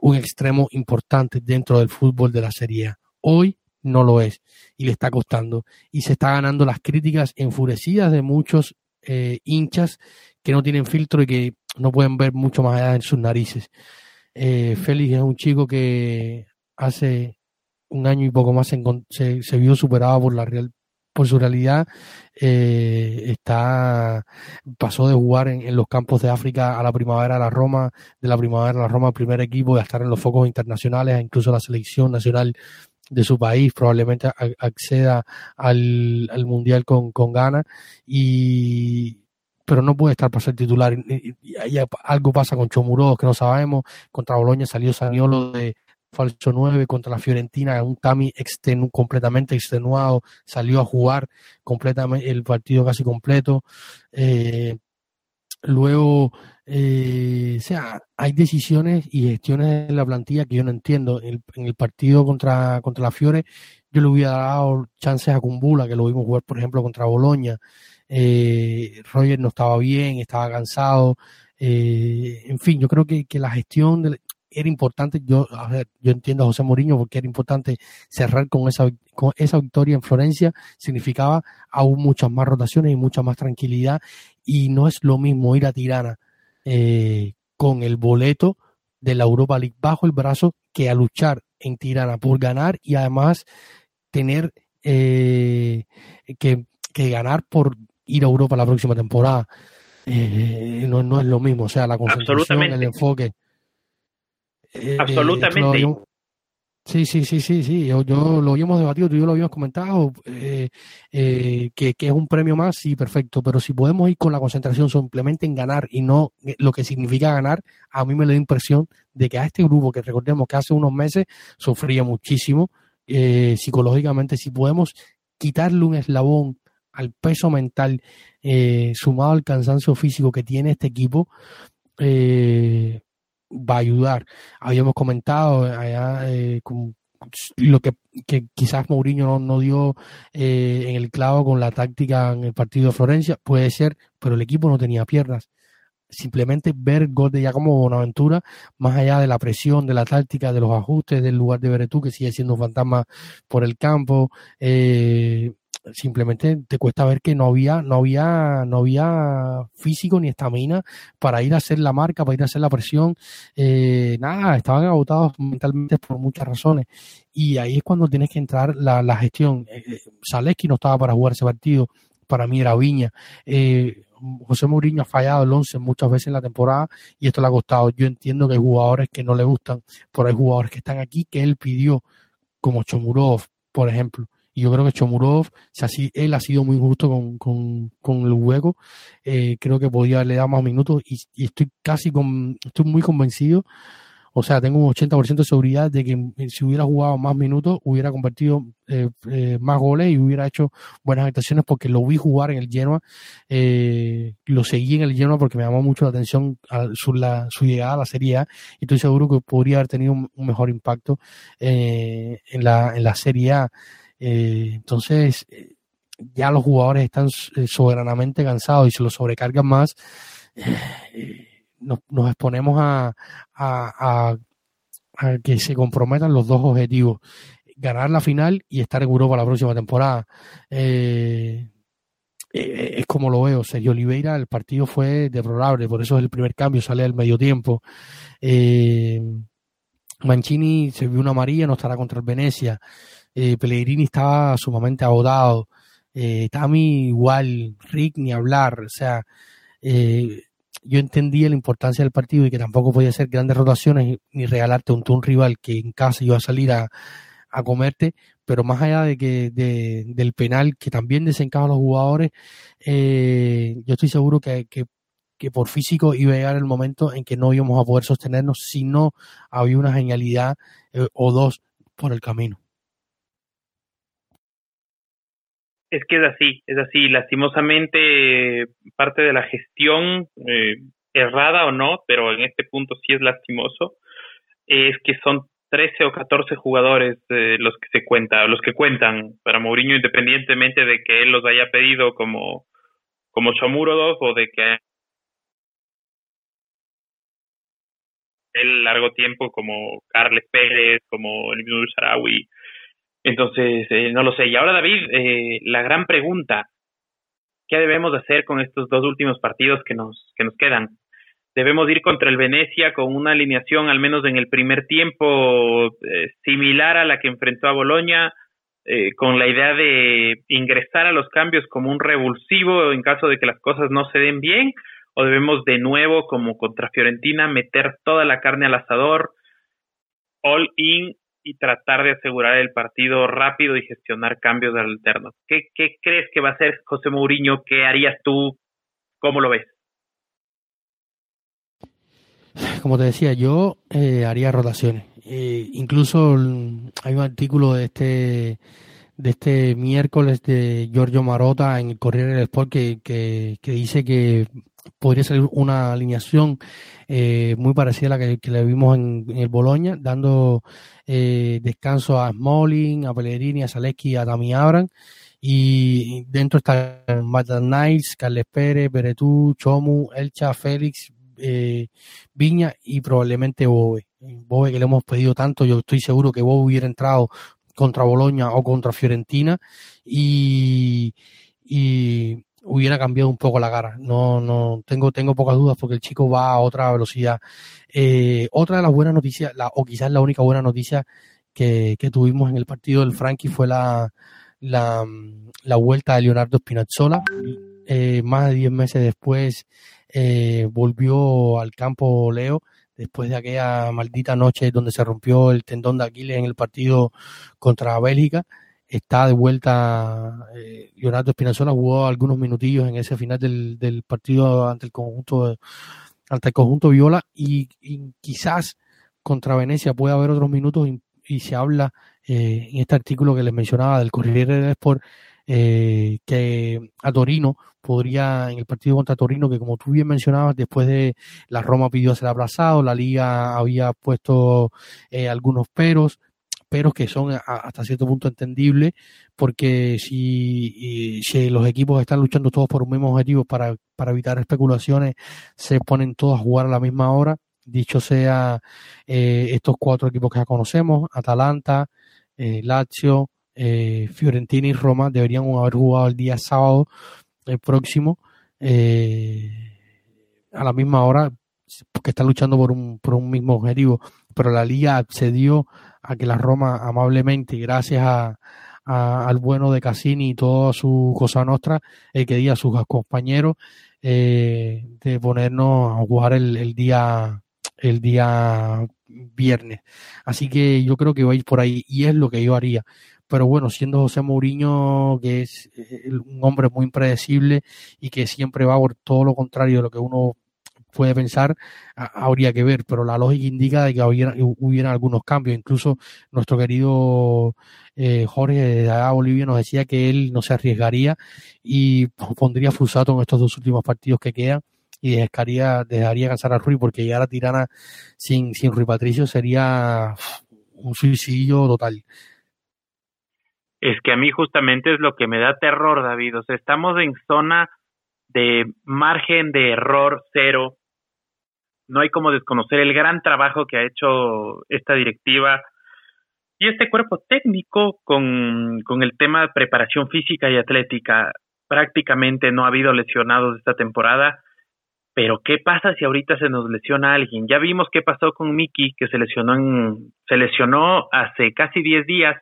un extremo importante dentro del fútbol de la Serie A. Hoy no lo es y le está costando y se está ganando las críticas enfurecidas de muchos eh, hinchas que no tienen filtro y que no pueden ver mucho más allá en sus narices. Eh, Félix es un chico que hace un año y poco más se, se, vio superado por la real por su realidad eh, está pasó de jugar en, los campos de África a la primavera a la Roma de la primavera a la Roma primer equipo de estar en los focos internacionales incluso la selección nacional de su país probablemente acceda al, al mundial con, con Ghana y pero no puede estar para ser titular y, algo pasa con Chomuros que no sabemos contra Boloña salió Saniolo de falso 9 contra la Fiorentina, un Tami completamente extenuado, salió a jugar completamente el partido casi completo. Eh, luego, eh, o sea, hay decisiones y gestiones en la plantilla que yo no entiendo. En el, partido contra, contra la Fiore, yo le hubiera dado chances a Kumbula, que lo vimos jugar, por ejemplo, contra Boloña. Eh, Roger no estaba bien, estaba cansado. Eh, en fin, yo creo que, que la gestión era importante, yo, yo entiendo a José Mourinho porque era importante cerrar con esa, con esa victoria en Florencia, significaba aún muchas más rotaciones y mucha más tranquilidad y no es lo mismo ir a Tirana eh, con el boleto de la Europa League bajo el brazo que a luchar en Tirana por ganar y además tener eh, que, que, ganar por ir a Europa la próxima temporada. Eh, no, no es lo mismo, o sea, la concentración, el enfoque. Eh, Absolutamente. Sí, sí, sí, sí, sí. Yo, lo habíamos debatido, tú y yo lo habíamos comentado, eh, eh, que, es un premio más, sí, perfecto. Pero si podemos ir con la concentración simplemente en ganar y no lo que significa ganar, a mí me da impresión de que a este grupo, que recordemos que hace unos meses sufría muchísimo psicológicamente, si podemos quitarle un eslabón al peso mental sumado al cansancio físico que tiene este equipo, eh, va a ayudar. Habíamos comentado allá eh, lo que, quizás Mourinho no, dio eh, en el clavo con la táctica en el partido de Florencia, puede ser, pero el equipo no tenía piernas. Simplemente ver gol de ya como Bonaventura, más allá de la presión, de la táctica, de los ajustes, del lugar de Beretú, que sigue siendo un fantasma por el campo, eh, simplemente te cuesta ver que no había, no había, no había físico ni estamina para ir a hacer la marca, para ir a hacer la presión. Eh, nada, estaban agotados mentalmente por muchas razones. Y ahí es cuando tienes que entrar la, la gestión. Eh, eh no estaba para jugar ese partido, para mí era Viña. Eh, José Mourinho ha fallado el 11 muchas veces en la temporada y esto le ha costado. Yo entiendo que hay jugadores que no le gustan, pero hay jugadores que están aquí que él pidió, como Chomurov, por ejemplo y yo creo que Chomurov, si él ha sido muy justo con, con, el hueco. Eh, creo que podía haberle dado más minutos y, estoy casi con, estoy muy convencido o sea, tengo un 80% de seguridad de que si hubiera jugado más minutos, hubiera convertido eh, eh, más goles y hubiera hecho buenas actuaciones porque lo vi jugar en el Genoa, eh, lo seguí en el Genoa porque me llamó mucho la atención su, llegada a la Serie A y estoy seguro que podría haber tenido un, mejor impacto en, la, en la Serie A. entonces, ya los jugadores están soberanamente cansados y se los sobrecargan más nos, exponemos a, que se comprometan los dos objetivos, ganar la final y estar en Europa la próxima temporada. Eh, eh, es como lo veo, Sergio Oliveira, el partido fue deplorable, por eso es el primer cambio, sale al medio tiempo. Eh, Mancini se vio una amarilla, no estará contra el Venecia. Pellegrini estaba sumamente agotado. Tami igual, Rick ni hablar. O sea, yo entendía la importancia del partido y que tampoco podía hacer grandes rotaciones ni regalarte un, rival que en casa iba a salir a, comerte, pero más allá de que del penal que también desencaja a los jugadores, eh, yo estoy seguro que, que, por físico iba a llegar el momento en que no íbamos a poder sostenernos si no había una genialidad eh, o dos por el camino. Es que es así, es así. Lastimosamente, parte de la gestión, eh, errada o no, pero en este punto sí es lastimoso, es que son 13 o 14 jugadores eh, los que se cuentan, los que cuentan para Mourinho, independientemente de que él los haya pedido como, como Shomurodov o de que el largo tiempo como Carles Pérez, como el mismo Sarawi, entonces, eh, no lo sé. Y ahora, David, eh, la gran pregunta, ¿qué debemos hacer con estos dos últimos partidos que nos, que nos quedan? Debemos ir contra el Venecia con una alineación, al menos en el primer tiempo, eh, similar a la que enfrentó a Boloña, con la idea de ingresar a los cambios como un revulsivo en caso de que las cosas no se den bien, o debemos de nuevo, como contra Fiorentina, meter toda la carne al asador, all in y tratar de asegurar el partido rápido y gestionar cambios alternos. ¿Qué, qué crees que va a hacer José Mourinho? ¿Qué harías tú? ¿Cómo lo ves? Como te decía, yo eh, haría rotaciones. Eh, incluso hay un artículo de este de este miércoles de Giorgio Marota en el Corriere del Sport que, que, que dice que podría salir una alineación eh, muy parecida a la que, le vimos en, el Boloña, dando eh, descanso a Smalling, a Pellegrini, a Zaleski, a Dami Abram. Y dentro está Matt Niles, Carles Pérez, Beretú, Chomu, Elcha, Félix, eh, Viña y probablemente Bobe. Bobe que le hemos pedido tanto, yo estoy seguro que Bobe hubiera entrado contra Boloña o contra Fiorentina y, y hubiera cambiado un poco la cara. No, no, tengo, tengo pocas dudas porque el chico va a otra velocidad. Eh, otra de las buenas noticias, la, o quizás la única buena noticia que, que tuvimos en el partido del Frankie fue la, la, vuelta de Leonardo Spinazzola. Eh, más de 10 meses después eh, volvió al campo Leo después de aquella maldita noche donde se rompió el tendón de Aquiles en el partido contra Bélgica está de vuelta eh, Leonardo Espinazola, jugó algunos minutillos en ese final del, del partido ante el conjunto ante el conjunto Viola y, quizás contra Venecia puede haber otros minutos y, se habla eh, en este artículo que les mencionaba del Corriere del Sport eh, que a Torino podría en el partido contra Torino que como tú bien mencionabas después de la Roma pidió ser aplazado la liga había puesto eh, algunos peros pero que son hasta cierto punto entendibles, porque si, si, los equipos están luchando todos por un mismo objetivo para, para evitar especulaciones, se ponen todos a jugar a la misma hora. Dicho sea, eh, estos cuatro equipos que ya conocemos, Atalanta, eh, Lazio, eh, Fiorentina y Roma, deberían haber jugado el día sábado próximo a la misma hora, porque están luchando por un, por un mismo objetivo, pero la liga accedió a que la Roma amablemente, gracias a, al bueno de Cassini y toda su cosa nuestra, el que diga a sus compañeros eh, de ponernos a jugar el, día el día viernes. Así que yo creo que va a ir por ahí y es lo que yo haría. Pero bueno, siendo José Mourinho, que es eh, un hombre muy impredecible y que siempre va por todo lo contrario de lo que uno puede pensar, habría que ver, pero la lógica indica de que hubiera, hubiera algunos cambios. Incluso nuestro querido eh, Jorge de Bolivia nos decía que él no se arriesgaría y pondría Fusato en estos dos últimos partidos que quedan y dejaría, dejaría cansar a Rui porque llegar a Tirana sin, sin Rui Patricio sería un suicidio total. Es que a mí justamente es lo que me da terror, David. O sea, estamos en zona de margen de error cero. No hay como desconocer el gran trabajo que ha hecho esta directiva y este cuerpo técnico con, con el tema de preparación física y atlética. Prácticamente no ha habido lesionados esta temporada. Pero ¿qué pasa si ahorita se nos lesiona alguien? Ya vimos qué pasó con Miki, que se lesionó en, se lesionó hace casi 10 días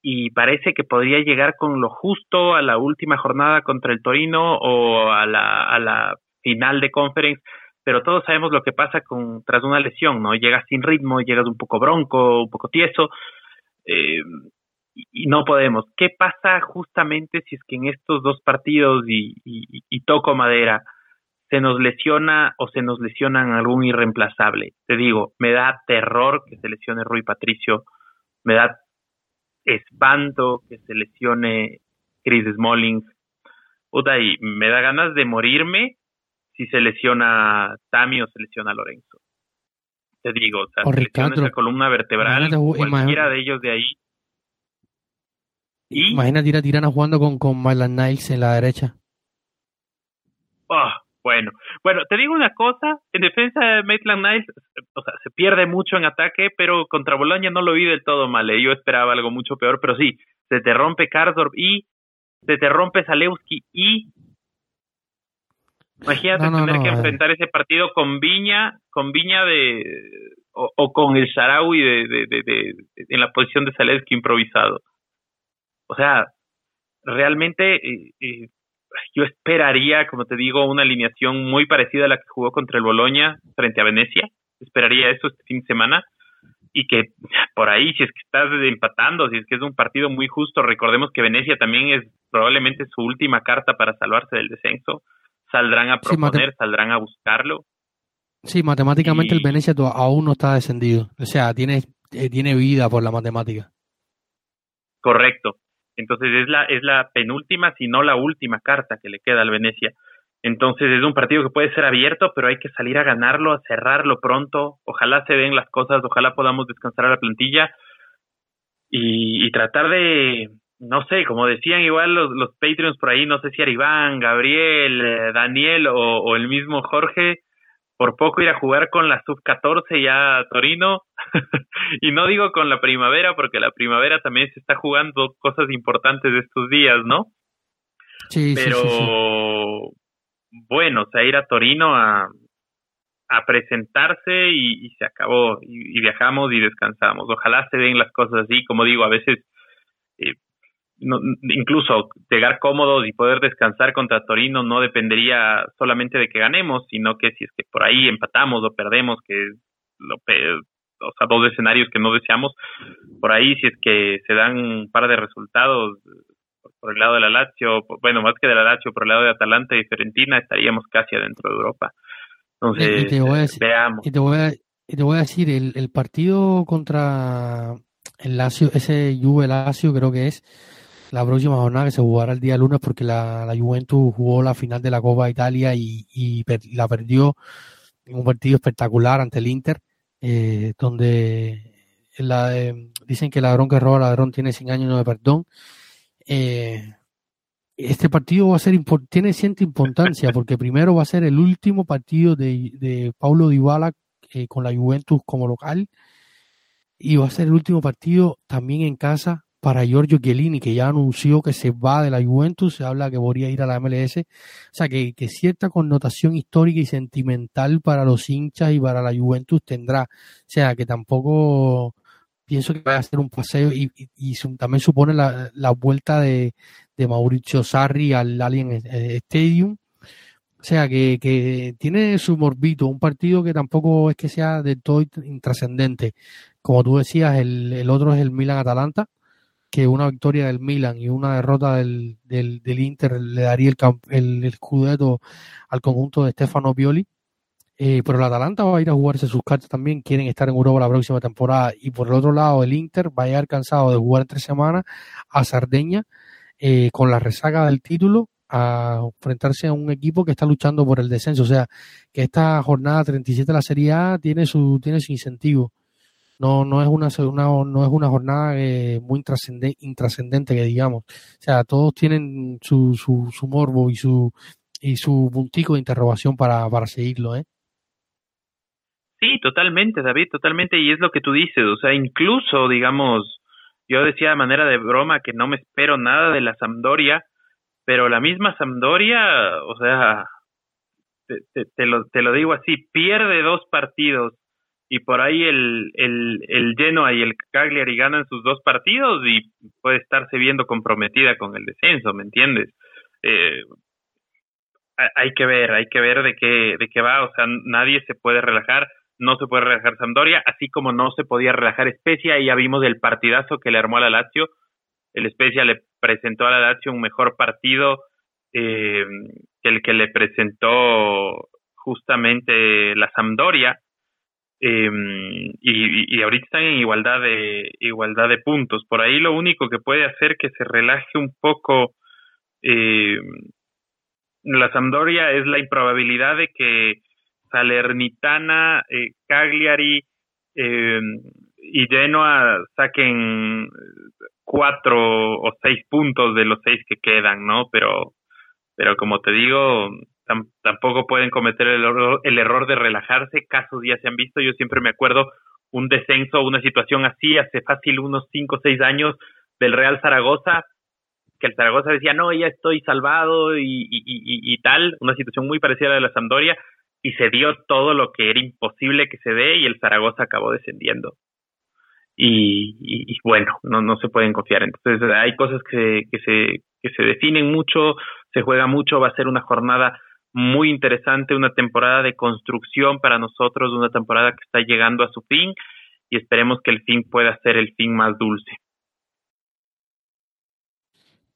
y parece que podría llegar con lo justo a la última jornada contra el Torino o a la, a la final de conference, pero todos sabemos lo que pasa con tras una lesión, ¿no? Llegas sin ritmo, llegas un poco bronco, un poco tieso, eh, y no podemos. ¿Qué pasa justamente si es que en estos dos partidos y, y, y toco madera se nos lesiona o se nos lesionan algún irreemplazable? Te digo, me da terror que se lesione Rui Patricio, me da espanto que se lesione Chris Smalling. Puta, y me da ganas de morirme si se lesiona Tami o se lesiona Lorenzo. Te digo, o sea, se lesiona esa columna vertebral, cualquiera de ellos de ahí. ¿Y? Imagínate ir a Tirana jugando con, con Mylan Niles en la derecha. Oh, bueno, bueno, te digo una cosa, en defensa de Maitland Niles, o sea, se pierde mucho en ataque, pero contra Boloña no lo vi del todo mal, ¿eh? yo esperaba algo mucho peor, pero sí, se te rompe Karsdorp y se te rompe Zalewski y imagínate tener que enfrentar ese partido con Viña, con Viña de o, con el Sharawi de, de, de, de, en la posición de Zalewski improvisado. O sea, realmente eh, eh, yo esperaría, como te digo, una alineación muy parecida a la que jugó contra el Boloña frente a Venecia. Esperaría eso este fin de semana y que por ahí, si es que estás empatando, si es que es un partido muy justo, recordemos que Venecia también es probablemente su última carta para salvarse del descenso. Saldrán a proponer, saldrán a buscarlo. Sí, matemáticamente el Venecia aún no está descendido. O sea, tiene, eh, tiene vida por la matemática. Correcto. Entonces es la, es la penúltima, si no la última carta que le queda al Venecia. Entonces es un partido que puede ser abierto, pero hay que salir a ganarlo, a cerrarlo pronto. Ojalá se den las cosas, ojalá podamos descansar a la plantilla y, tratar de, no sé, como decían igual los, los Patreons por ahí, no sé si era Iván, Gabriel, eh, Daniel o, o, el mismo Jorge, por poco ir a jugar con la sub-14 ya Torino. y no digo con la primavera, porque la primavera también se está jugando cosas importantes de estos días, ¿no? Sí, Pero sí, sí, bueno, o sea, ir a Torino a, a presentarse y, y se acabó. Y, y, viajamos y descansamos. Ojalá se den las cosas así. Como digo, a veces eh, no, incluso llegar cómodos y poder descansar contra Torino no dependería solamente de que ganemos, sino que si es que por ahí empatamos o perdemos, que lo, o sea, dos escenarios que no deseamos, por ahí si es que se dan un par de resultados por el lado de la Lazio, bueno, más que de la Lazio, por el lado de Atalanta y Fiorentina, estaríamos casi adentro de Europa. Entonces, y te voy a decir, veamos. Y te voy a, y te voy a decir el, el partido contra el Lazio, ese Juve Lazio creo que es la próxima jornada que se jugará el día lunes porque la, la Juventus jugó la final de la Copa Italia y, y per, la perdió en un partido espectacular ante el Inter, eh, donde la, eh, dicen que el ladrón que roba ladrón tiene 100 años de perdón. Eh, este partido va a ser tiene cierta importancia porque primero va a ser el último partido de, de Paulo Dybala eh, con la Juventus como local y va a ser el último partido también en casa para Giorgio Chiellini, que ya anunció que se va de la Juventus, se habla que podría ir a la MLS, o sea que, que, cierta connotación histórica y sentimental para los hinchas y para la Juventus tendrá, o sea que tampoco pienso que va a ser un paseo y, y, y también supone la, la vuelta de, Mauricio Sarri al Alien Stadium, o sea que, que tiene su morbito, un partido que tampoco es que sea de todo intrascendente, como tú decías, el, el otro es el Milan Atalanta, que una victoria del Milan y una derrota del, del, del Inter le daría el, el, el al conjunto de Stefano Pioli. Eh, pero el Atalanta va a ir a jugarse sus cartas también, quieren estar en Europa la próxima temporada. Y por el otro lado, el Inter va a llegar cansado de jugar tres semanas a Sardeña eh, con la resaca del título a enfrentarse a un equipo que está luchando por el descenso. O sea, que esta jornada 37 de la Serie A tiene su, tiene su incentivo. No, no es una, no es una jornada eh, muy intrascendente que digamos. O sea, todos tienen su, su, su morbo y su, y su puntico de interrogación para, para seguirlo, ¿eh? Sí, totalmente, David, totalmente. Y es lo que tú dices. O sea, incluso, digamos, yo decía de manera de broma que no me espero nada de la Sampdoria, pero la misma Sampdoria, o sea, te, te, lo, te lo digo así, pierde dos partidos y por ahí el, el, el Genoa y el Cagliari ganan sus dos partidos y puede estarse viendo comprometida con el descenso, ¿me entiendes? Eh, hay que ver, hay que ver de qué, de qué va, o sea, nadie se puede relajar, no se puede relajar Sampdoria, así como no se podía relajar Spezia, y ya vimos el partidazo que le armó a la Lazio, el Spezia le presentó a la Lazio un mejor partido eh, que el que le presentó justamente la Sampdoria eh, y, ahorita están en igualdad de igualdad de puntos por ahí lo único que puede hacer que se relaje un poco eh, la Sampdoria es la improbabilidad de que Salernitana, eh, Cagliari eh, y Genoa saquen cuatro o seis puntos de los seis que quedan, ¿no? Pero, pero como te digo, tampoco pueden cometer el, el error de relajarse. Casos ya se han visto. Yo siempre me acuerdo un descenso, una situación así hace fácil unos cinco o seis años del Real Zaragoza, que el Zaragoza decía, no, ya estoy salvado y, tal, una situación muy parecida a la de la Sampdoria, y se dio todo lo que era imposible que se dé y el Zaragoza acabó descendiendo y, y, bueno, no, no se pueden confiar. Entonces hay cosas que, que, se, que se definen mucho, se juega mucho, va a ser una jornada muy interesante, una temporada de construcción para nosotros, una temporada que está llegando a su fin y esperemos que el fin pueda ser el fin más dulce.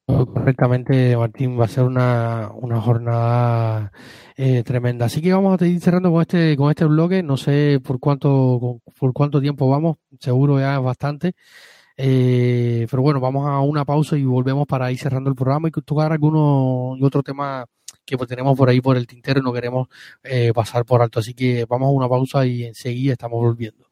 Correctamente, Martín, va a ser una, una jornada eh, tremenda. Así que vamos a ir cerrando con este, con este bloque. No sé por cuánto, por cuánto tiempo vamos, seguro ya es bastante. Eh, pero bueno, vamos a una pausa y volvemos para ir cerrando el programa y tocar alguno y otro tema que pues tenemos por ahí por el tintero y no queremos eh, pasar por alto. Así que vamos a una pausa y enseguida estamos volviendo.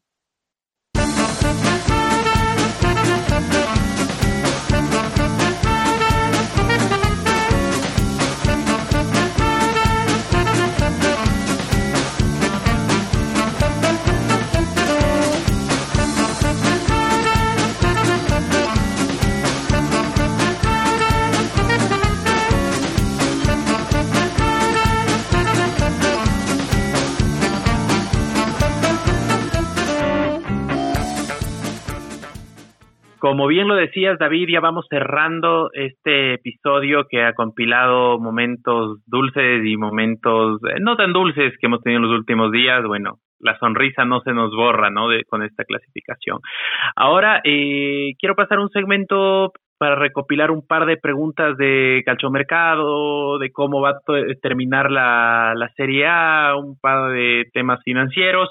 Como bien lo decías, David, ya vamos cerrando este episodio que ha compilado momentos dulces y momentos eh, no tan dulces que hemos tenido en los últimos días. Bueno, la sonrisa no se nos borra, ¿no? De, con esta clasificación. Ahora, eh, quiero pasar un segmento para recopilar un par de preguntas de calchomercado, de cómo va a terminar la, la Serie A, un par de temas financieros.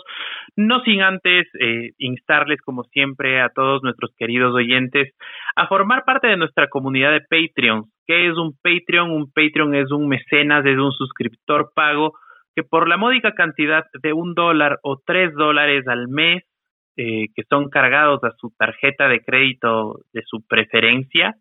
No sin antes eh, instarles, como siempre, a todos nuestros queridos oyentes a formar parte de nuestra comunidad de Patreon. ¿Qué es un Patreon? Un Patreon es un mecenas, es un suscriptor pago que por la módica cantidad de un dólar o tres dólares al mes, eh, que son cargados a su tarjeta de crédito de su preferencia,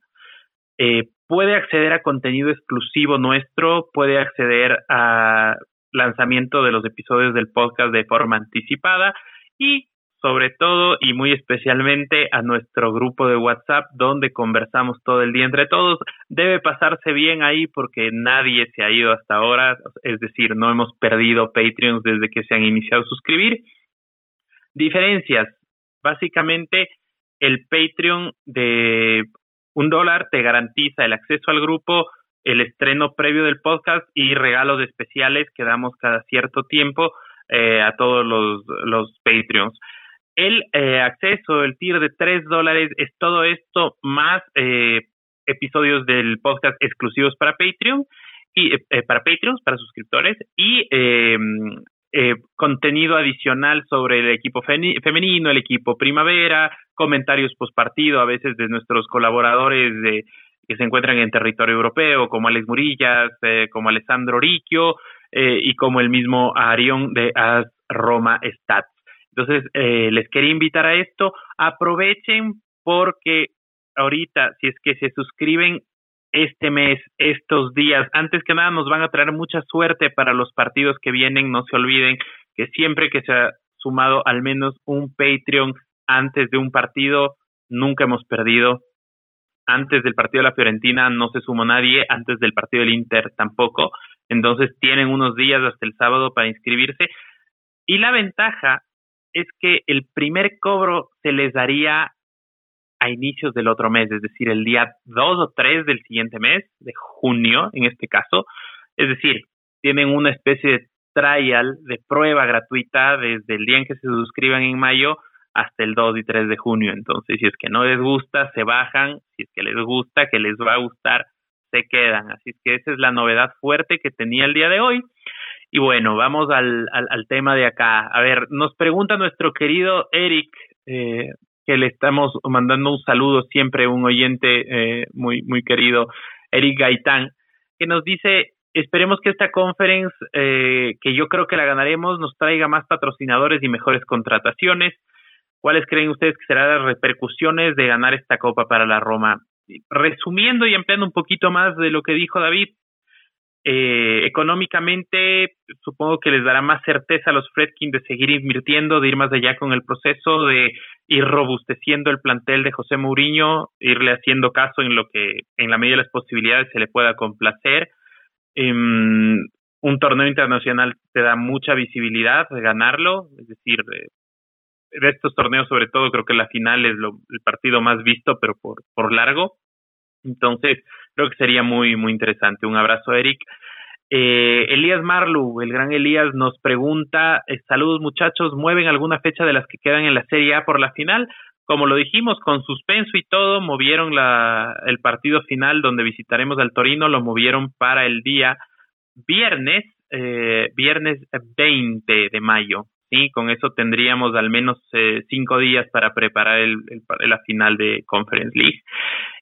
eh, puede acceder a contenido exclusivo nuestro, puede acceder a lanzamiento de los episodios del podcast de forma anticipada y sobre todo y muy especialmente a nuestro grupo de WhatsApp donde conversamos todo el día entre todos. Debe pasarse bien ahí porque nadie se ha ido hasta ahora, es decir, no hemos perdido Patreons desde que se han iniciado a suscribir. Diferencias. Básicamente, el Patreon de un dólar te garantiza el acceso al grupo el estreno previo del podcast y regalos especiales que damos cada cierto tiempo eh, a todos los, los Patreons. El eh, acceso, el tier de 3 dólares es todo esto más eh, episodios del podcast exclusivos para Patreon y para Patreons, para suscriptores y eh, contenido adicional sobre el equipo femenino, el equipo primavera, comentarios post partido a veces de nuestros colaboradores de, que se encuentran en territorio europeo, como Alex Murillas, eh, como Alessandro Ricchio eh, y como el mismo Arión de As Roma Stats. Entonces, eh, les quería invitar a esto. Aprovechen porque ahorita, si es que se suscriben este mes, estos días, antes que nada nos van a traer mucha suerte para los partidos que vienen. No se olviden que siempre que se ha sumado al menos un Patreon antes de un partido, nunca hemos perdido. Antes del partido de la Fiorentina no se sumó nadie, antes del partido del Inter tampoco. Entonces tienen unos días hasta el sábado para inscribirse. Y la ventaja es que el primer cobro se les daría a inicios del otro mes, es decir, el día 2 o 3 del siguiente mes, de junio en este caso. Es decir, tienen una especie de trial, de prueba gratuita desde el día en que se suscriban en mayo hasta el 2 y 3 de junio. Entonces, si es que no les gusta, se bajan, si es que les gusta, que les va a gustar, se quedan. Así es que esa es la novedad fuerte que tenía el día de hoy. Y bueno, vamos al, al, tema de acá. A ver, nos pregunta nuestro querido Eric, eh, que le estamos mandando un saludo siempre, un oyente eh, muy, muy querido, Eric Gaitán, que nos dice, esperemos que esta conference, eh, que yo creo que la ganaremos, nos traiga más patrocinadores y mejores contrataciones. ¿Cuáles creen ustedes que serán las repercusiones de ganar esta copa para la Roma? Resumiendo y ampliando un poquito más de lo que dijo David, eh, económicamente, supongo que les dará más certeza a los Fredkin de seguir invirtiendo, de ir más allá con el proceso, de ir robusteciendo el plantel de José Mourinho, irle haciendo caso en lo que, en la medida de las posibilidades, se le pueda complacer. Em, un torneo internacional te da mucha visibilidad de ganarlo, es decir, de, estos torneos, sobre todo, creo que la final es el partido más visto, pero por, por largo. Entonces, creo que sería muy, muy interesante. Un abrazo, Eric. Eh, Elías Marlu, el gran Elías, nos pregunta, eh, saludos muchachos, ¿mueven alguna fecha de las que quedan en la Serie A por la final? Como lo dijimos, con suspenso y todo, movieron la, el partido final donde visitaremos al Torino, lo movieron para el día viernes, eh, viernes 20 de mayo. Sí, con eso tendríamos al menos eh, cinco días para preparar el, la final de Conference League.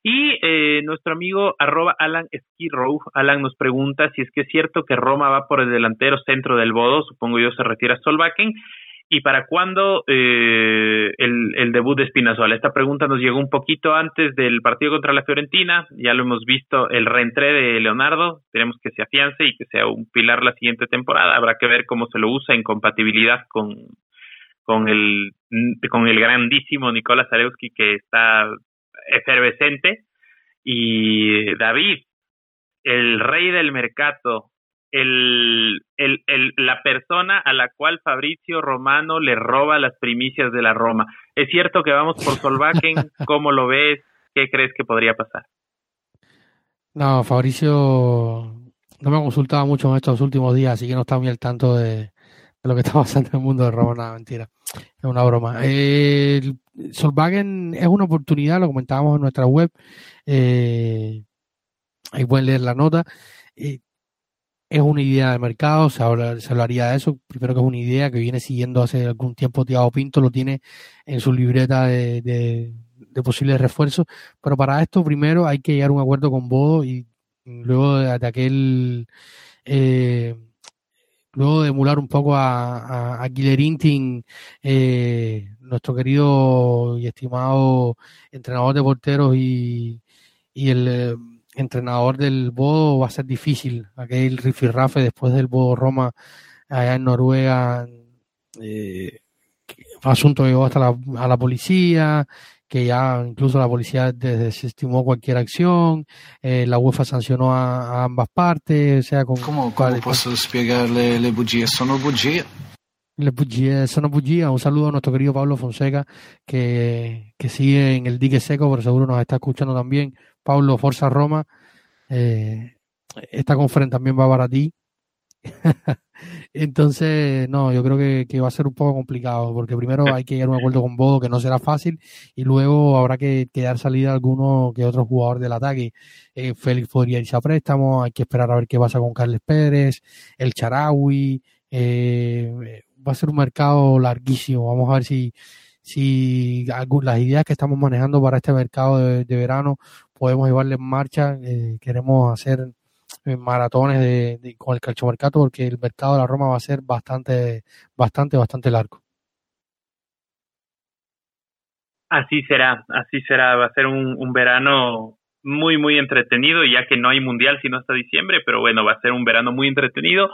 Y eh, nuestro amigo arroba Alan Skirow, Alan nos pregunta si es que es cierto que Roma va por el delantero centro del Bodo, supongo yo se retira a Solbakken, ¿Y para cuándo eh, el, debut de Spinazzola? Esta pregunta nos llegó un poquito antes del partido contra la Fiorentina. Ya lo hemos visto, el reentré de Leonardo. Tenemos que se afiance y que sea un pilar la siguiente temporada. Habrá que ver cómo se lo usa en compatibilidad con, con, el, con el grandísimo Nicolás Zarewski que está efervescente. Y David, el rey del mercado, el, el, el, la persona a la cual Fabricio Romano le roba las primicias de la Roma. Es cierto que vamos por Solbakken, ¿cómo lo ves? ¿Qué crees que podría pasar? No, Fabricio no me ha consultado mucho en estos últimos días, así que no está muy al tanto de, lo que está pasando en el mundo de Roma. Nada, mentira, es una broma. Eh, Solvagen es una oportunidad, lo comentábamos en nuestra web. Eh, ahí pueden leer la nota. Eh, es una idea de mercado, se, hablaría de eso. Primero que es una idea que viene siguiendo hace algún tiempo Tiago Pinto, lo tiene en su libreta de, de, posibles refuerzos. Pero para esto primero hay que llegar a un acuerdo con Bodo y luego de, aquel... Eh, luego de emular un poco a, a, Inting, eh, nuestro querido y estimado entrenador de porteros y, y el eh, entrenador del Bodo va a ser difícil. Aquel rifirrafe después del Bodo Roma allá en Noruega, eh, asunto llegó hasta la, a la policía, que ya incluso la policía desestimó cualquier acción, eh, la UEFA sancionó a, ambas partes, o sea, con... ¿Cómo, cómo posso spiegarle le bugie? Sono bugie. Le bugie, sono bugie. Un saludo a nuestro querido Pablo Fonseca, que, que sigue en el dique seco, pero seguro nos está escuchando también. Pablo, Forza Roma. Eh, esta conferencia también va para ti. Entonces, no, yo creo que, va a ser un poco complicado, porque primero hay que llegar a un acuerdo con Bodo, que no será fácil, y luego habrá que, dar salida a alguno que otro jugador del ataque. Eh, Félix podría irse a préstamo, hay que esperar a ver qué pasa con Carles Pérez, el Charawi, Eh, va a ser un mercado larguísimo. Vamos a ver si, si las ideas que estamos manejando para este mercado de, verano podemos llevarle en marcha. Eh, queremos hacer eh, maratones de, con el calchomercato porque el mercado de la Roma va a ser bastante, bastante, bastante largo. Así será, así será. Va a ser un, verano muy, muy entretenido, ya que no hay mundial sino hasta diciembre, pero bueno, va a ser un verano muy entretenido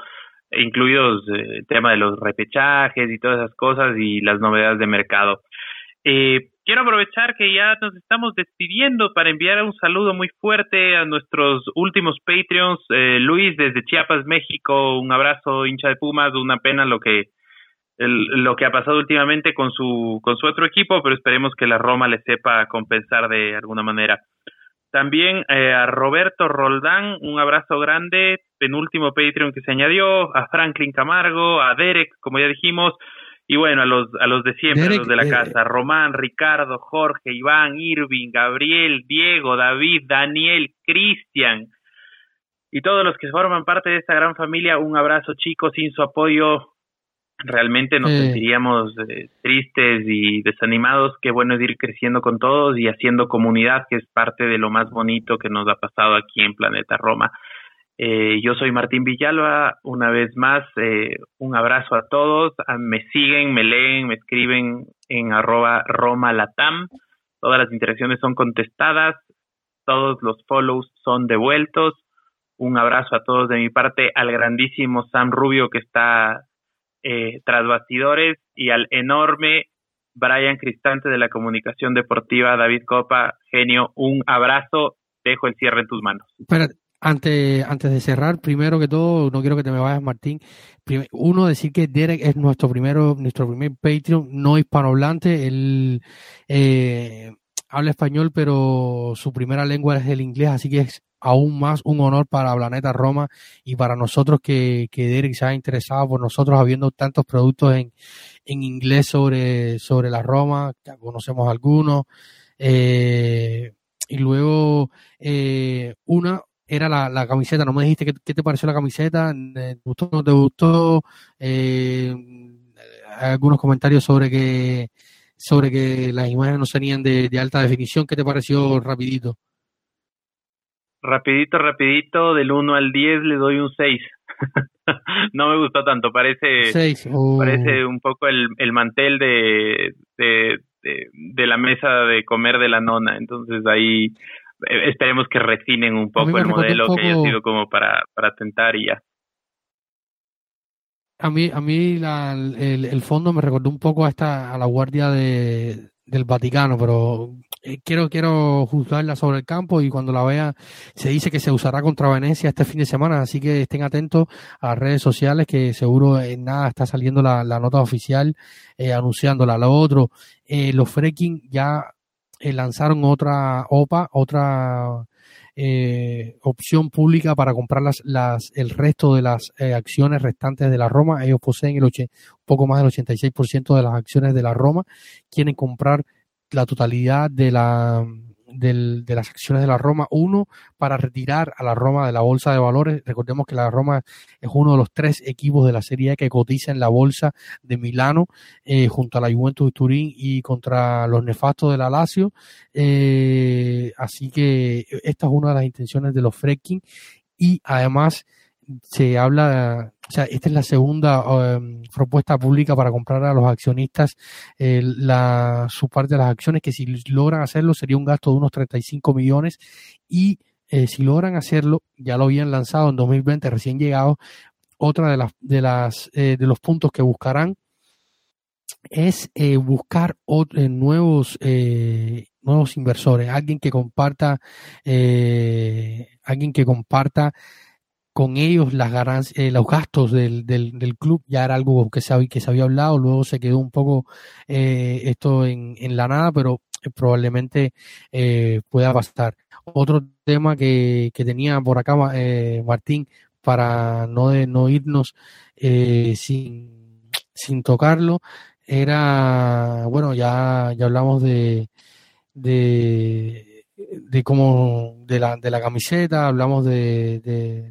incluidos eh, el tema de los repechajes y todas esas cosas y las novedades de mercado. Eh, quiero aprovechar que ya nos estamos despidiendo para enviar un saludo muy fuerte a nuestros últimos Patreons. Eh, Luis desde Chiapas, México, un abrazo hincha de Pumas, una pena lo que lo que ha pasado últimamente con su con su otro equipo, pero esperemos que la Roma le sepa compensar de alguna manera. También eh, a Roberto Roldán, un abrazo grande, penúltimo Patreon que se añadió, a Franklin Camargo, a Derek, como ya dijimos, y bueno, a los, a los de siempre, a los de la eh, casa, Román, Ricardo, Jorge, Iván, Irving, Gabriel, Diego, David, Daniel, Cristian, y todos los que forman parte de esta gran familia, un abrazo chicos, sin su apoyo realmente nos sentiríamos eh, tristes y desanimados. Qué bueno es ir creciendo con todos y haciendo comunidad, que es parte de lo más bonito que nos ha pasado aquí en Planeta Roma. Eh, yo soy Martín Villalba, una vez más, eh, un abrazo a todos. Ah, me siguen, me leen, me escriben en arroba Roma Latam. Todas las interacciones son contestadas, todos los follows son devueltos. Un abrazo a todos de mi parte, al grandísimo Sam Rubio que está eh, tras bastidores y al enorme Brian Cristante de la comunicación deportiva, David Copa, genio, un abrazo, dejo el cierre en tus manos. Antes, antes de cerrar, primero que todo, no quiero que te me vayas, Martín. uno, decir que Derek es nuestro primero, nuestro primer Patreon no hispanohablante. Él eh, habla español, pero su primera lengua es el inglés, así que es aún más un honor para Planeta Roma y para nosotros que, que Derek se ha interesado por nosotros habiendo tantos productos en, en inglés sobre, sobre la Roma, ya conocemos algunos. Eh, y luego, eh, una era la, la, camiseta, no me dijiste qué, te pareció la camiseta, ¿te gustó o no te gustó? Eh, algunos comentarios sobre que sobre que las imágenes no serían de, de alta definición, ¿qué te pareció rapidito? Rapidito, rapidito, del 1 al 10 le doy un 6. no me gustó tanto, parece parece un poco el, el mantel de, de, de, la mesa de comer de la nona, entonces ahí eh, esperemos que refinen un poco el modelo que haya sido como para, para tentar y ya. A mí, a mí la, el, el, fondo me recordó un poco a, esta, a la guardia de, del Vaticano, pero eh, quiero, quiero juzgarla sobre el campo y cuando la vea se dice que se usará contra Venecia este fin de semana, así que estén atentos a las redes sociales que seguro en nada está saliendo la, nota oficial eh, anunciándola. Lo otro, eh, los Freaking ya eh, lanzaron otra OPA, otra eh, opción pública para comprar las, las, el resto de las acciones restantes de la Roma. Ellos poseen el un poco más del 86% de las acciones de la Roma. Quieren comprar la totalidad de, la, de las acciones de la Roma. Uno, para retirar a la Roma de la bolsa de valores. Recordemos que la Roma es uno de los tres equipos de la Serie que cotiza en la bolsa de Milano, eh, junto a la Juventus de Turín y contra los nefastos de la Lazio. Eh, así que esta es una de las intenciones de los Frecking. Y además se habla o sea, esta es la segunda em, propuesta pública para comprar a los accionistas. La, su parte de las acciones, que si logran hacerlo sería un gasto de unos 35 millones y eh, si logran hacerlo, ya lo habían lanzado en 2020, recién llegado, otra de las de las eh, de los puntos que buscarán es eh, buscar nuevos nuevos inversores, alguien que comparta alguien que comparta con ellos las eh, los gastos del, del, club ya era algo que se, había, que se había hablado, luego se quedó un poco eh, esto en, en, la nada, pero eh, probablemente eh, pueda pasar. Otro tema que, que tenía por acá eh, Martín, para no, de, no irnos sin, sin tocarlo, era, bueno, ya, ya hablamos de, de de cómo de la, de la camiseta, hablamos de,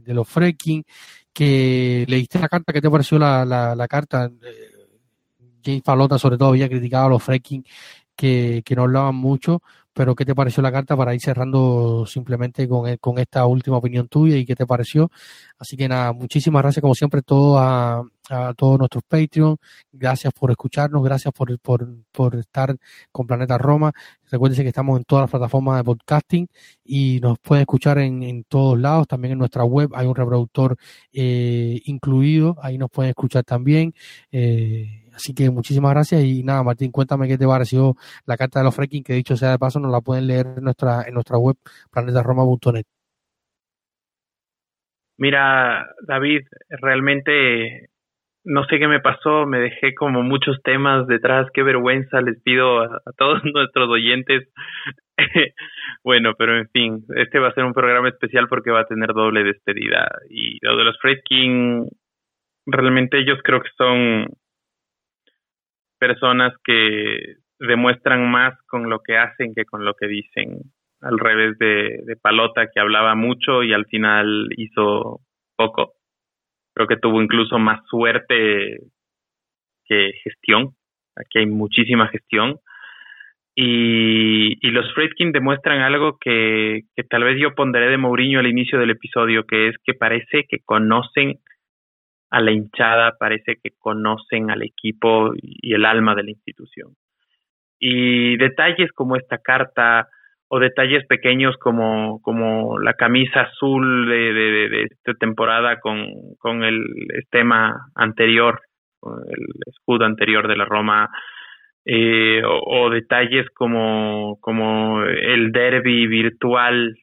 de, los fracking. que leíste la carta, ¿qué te pareció la, la, la carta? James Palota sobre todo había criticado a los fracking que, que no hablaban mucho, pero ¿qué te pareció la carta para ir cerrando simplemente con, con esta última opinión tuya y qué te pareció? Así que nada, muchísimas gracias como siempre todo a, a todos nuestros Patreon, gracias por escucharnos, gracias por, por, por estar con Planeta Roma. Recuérdense que estamos en todas las plataformas de podcasting y nos pueden escuchar en, en todos lados, también en nuestra web hay un reproductor eh, incluido, ahí nos pueden escuchar también. Eh, Así que muchísimas gracias y nada, Martín, cuéntame qué te pareció la carta de los fracking, que dicho sea de paso, nos la pueden leer en nuestra, en nuestra web, planetaroma.net. Mira, David, realmente no sé qué me pasó, me dejé como muchos temas detrás, qué vergüenza, les pido a, todos nuestros oyentes. bueno, pero en fin, este va a ser un programa especial porque va a tener doble despedida. Y lo de los Fredkin, realmente ellos creo que son personas que demuestran más con lo que hacen que con lo que dicen. Al revés de, de Palota, que hablaba mucho y al final hizo poco. Creo que tuvo incluso más suerte que gestión. Aquí hay muchísima gestión. Y, y los Friedkin demuestran algo que, que tal vez yo pondré de Mourinho al inicio del episodio, que es que parece que conocen a la hinchada, parece que conocen al equipo y el alma de la institución. Y detalles como esta carta o detalles pequeños como, como la camisa azul de, de, de esta temporada con, con el tema anterior, el escudo anterior de la Roma, eh, o, detalles como, como el derby virtual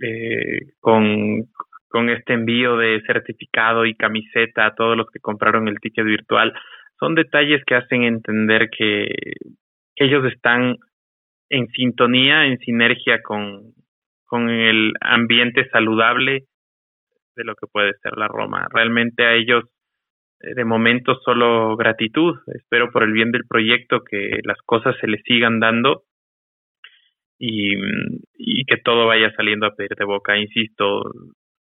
eh, con, con este envío de certificado y camiseta a todos los que compraron el ticket virtual, son detalles que hacen entender que ellos están en sintonía, en sinergia con, con el ambiente saludable de lo que puede ser la Roma. Realmente a ellos, eh, de momento, solo gratitud. Espero por el bien del proyecto que las cosas se les sigan dando y, y que todo vaya saliendo a pedir de boca. Insisto,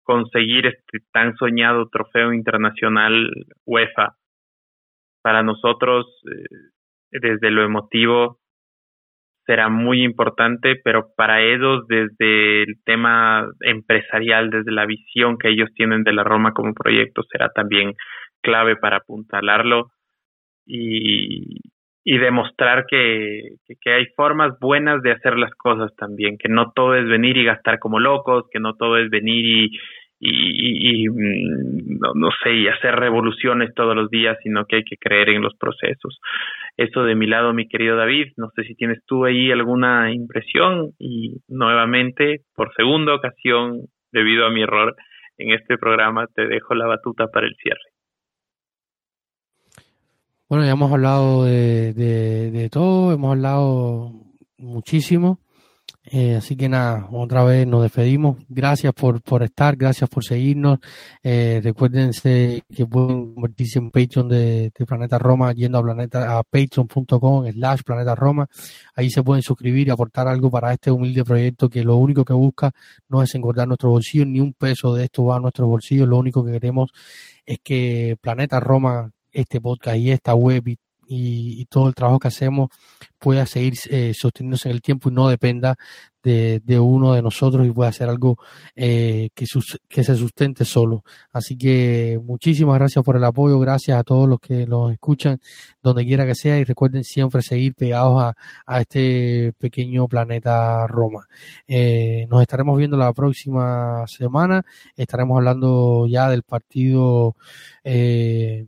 conseguir este tan soñado trofeo internacional UEFA. Para nosotros, eh, desde lo emotivo, será muy importante, pero para ellos, desde el tema empresarial, desde la visión que ellos tienen de la Roma como proyecto, será también clave para apuntalarlo y, demostrar que, hay formas buenas de hacer las cosas también, que no todo es venir y gastar como locos, que no todo es venir y, mm, no, sé, y hacer revoluciones todos los días, sino que hay que creer en los procesos. Eso de mi lado, mi querido David, no sé si tienes tú ahí alguna impresión y nuevamente, por segunda ocasión, debido a mi error en este programa, te dejo la batuta para el cierre. Bueno, ya hemos hablado de, de, de todo, hemos hablado muchísimo. Eh, así que nada, otra vez nos despedimos. Gracias por, por estar, gracias por seguirnos. Eh, recuérdense que pueden convertirse en Patreon de, Planeta Roma yendo a planeta a patreon.com slash Planeta Roma. Ahí se pueden suscribir y aportar algo para este humilde proyecto que lo único que busca no es engordar nuestro bolsillo, ni un peso de esto va a nuestro bolsillo. Lo único que queremos es que Planeta Roma, este podcast y esta web y y, y, todo el trabajo que hacemos pueda seguir eh, sosteniéndose en el tiempo y no dependa de, de uno de nosotros y pueda ser algo eh, que, sus, que se sustente solo. Así que muchísimas gracias por el apoyo, gracias a todos los que nos escuchan donde quiera que sea y recuerden siempre seguir pegados a, a este pequeño planeta Roma. Eh, nos estaremos viendo la próxima semana, estaremos hablando ya del partido. Eh,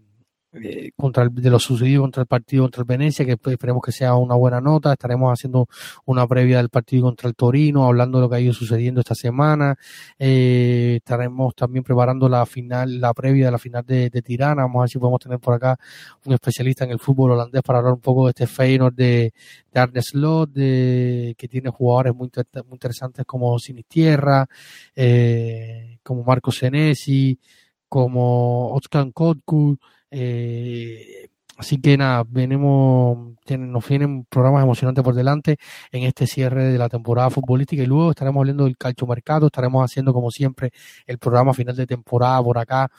eh, contra el, de lo sucedido contra el partido contra el Venecia, que esperemos que sea una buena nota. Estaremos haciendo una previa del partido contra el Torino, hablando de lo que ha ido sucediendo esta semana. Eh, estaremos también preparando la final, la previa de la final de, de, Tirana. Vamos a ver si podemos tener por acá un especialista en el fútbol holandés para hablar un poco de este Feyenoord de, de Arne Slot, de, que tiene jugadores muy, muy interesantes como Sinistierra, eh, como Marco Senesi, como Otskan Kotku, eh, Así que nada, venimos, nos vienen programas emocionantes por delante en este cierre de la temporada futbolística y luego estaremos hablando del calcio mercado, estaremos haciendo como siempre el programa final de temporada por acá,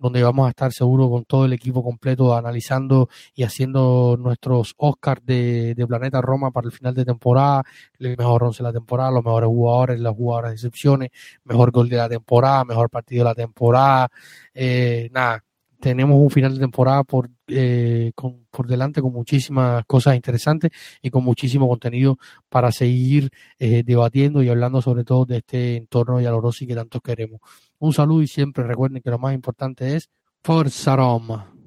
donde vamos a estar seguro con todo el equipo completo analizando y haciendo nuestros Oscars de, Planeta Roma para el final de temporada, el mejor once de la temporada, los mejores jugadores, las jugadoras de excepciones, mejor gol de la temporada, mejor partido de la temporada, eh, nada, tenemos un final de temporada por, eh, por delante con muchísimas cosas interesantes y con muchísimo contenido para seguir eh, debatiendo y hablando sobre todo de este entorno y y que tanto queremos. Un saludo y siempre recuerden que lo más importante es Forza Roma.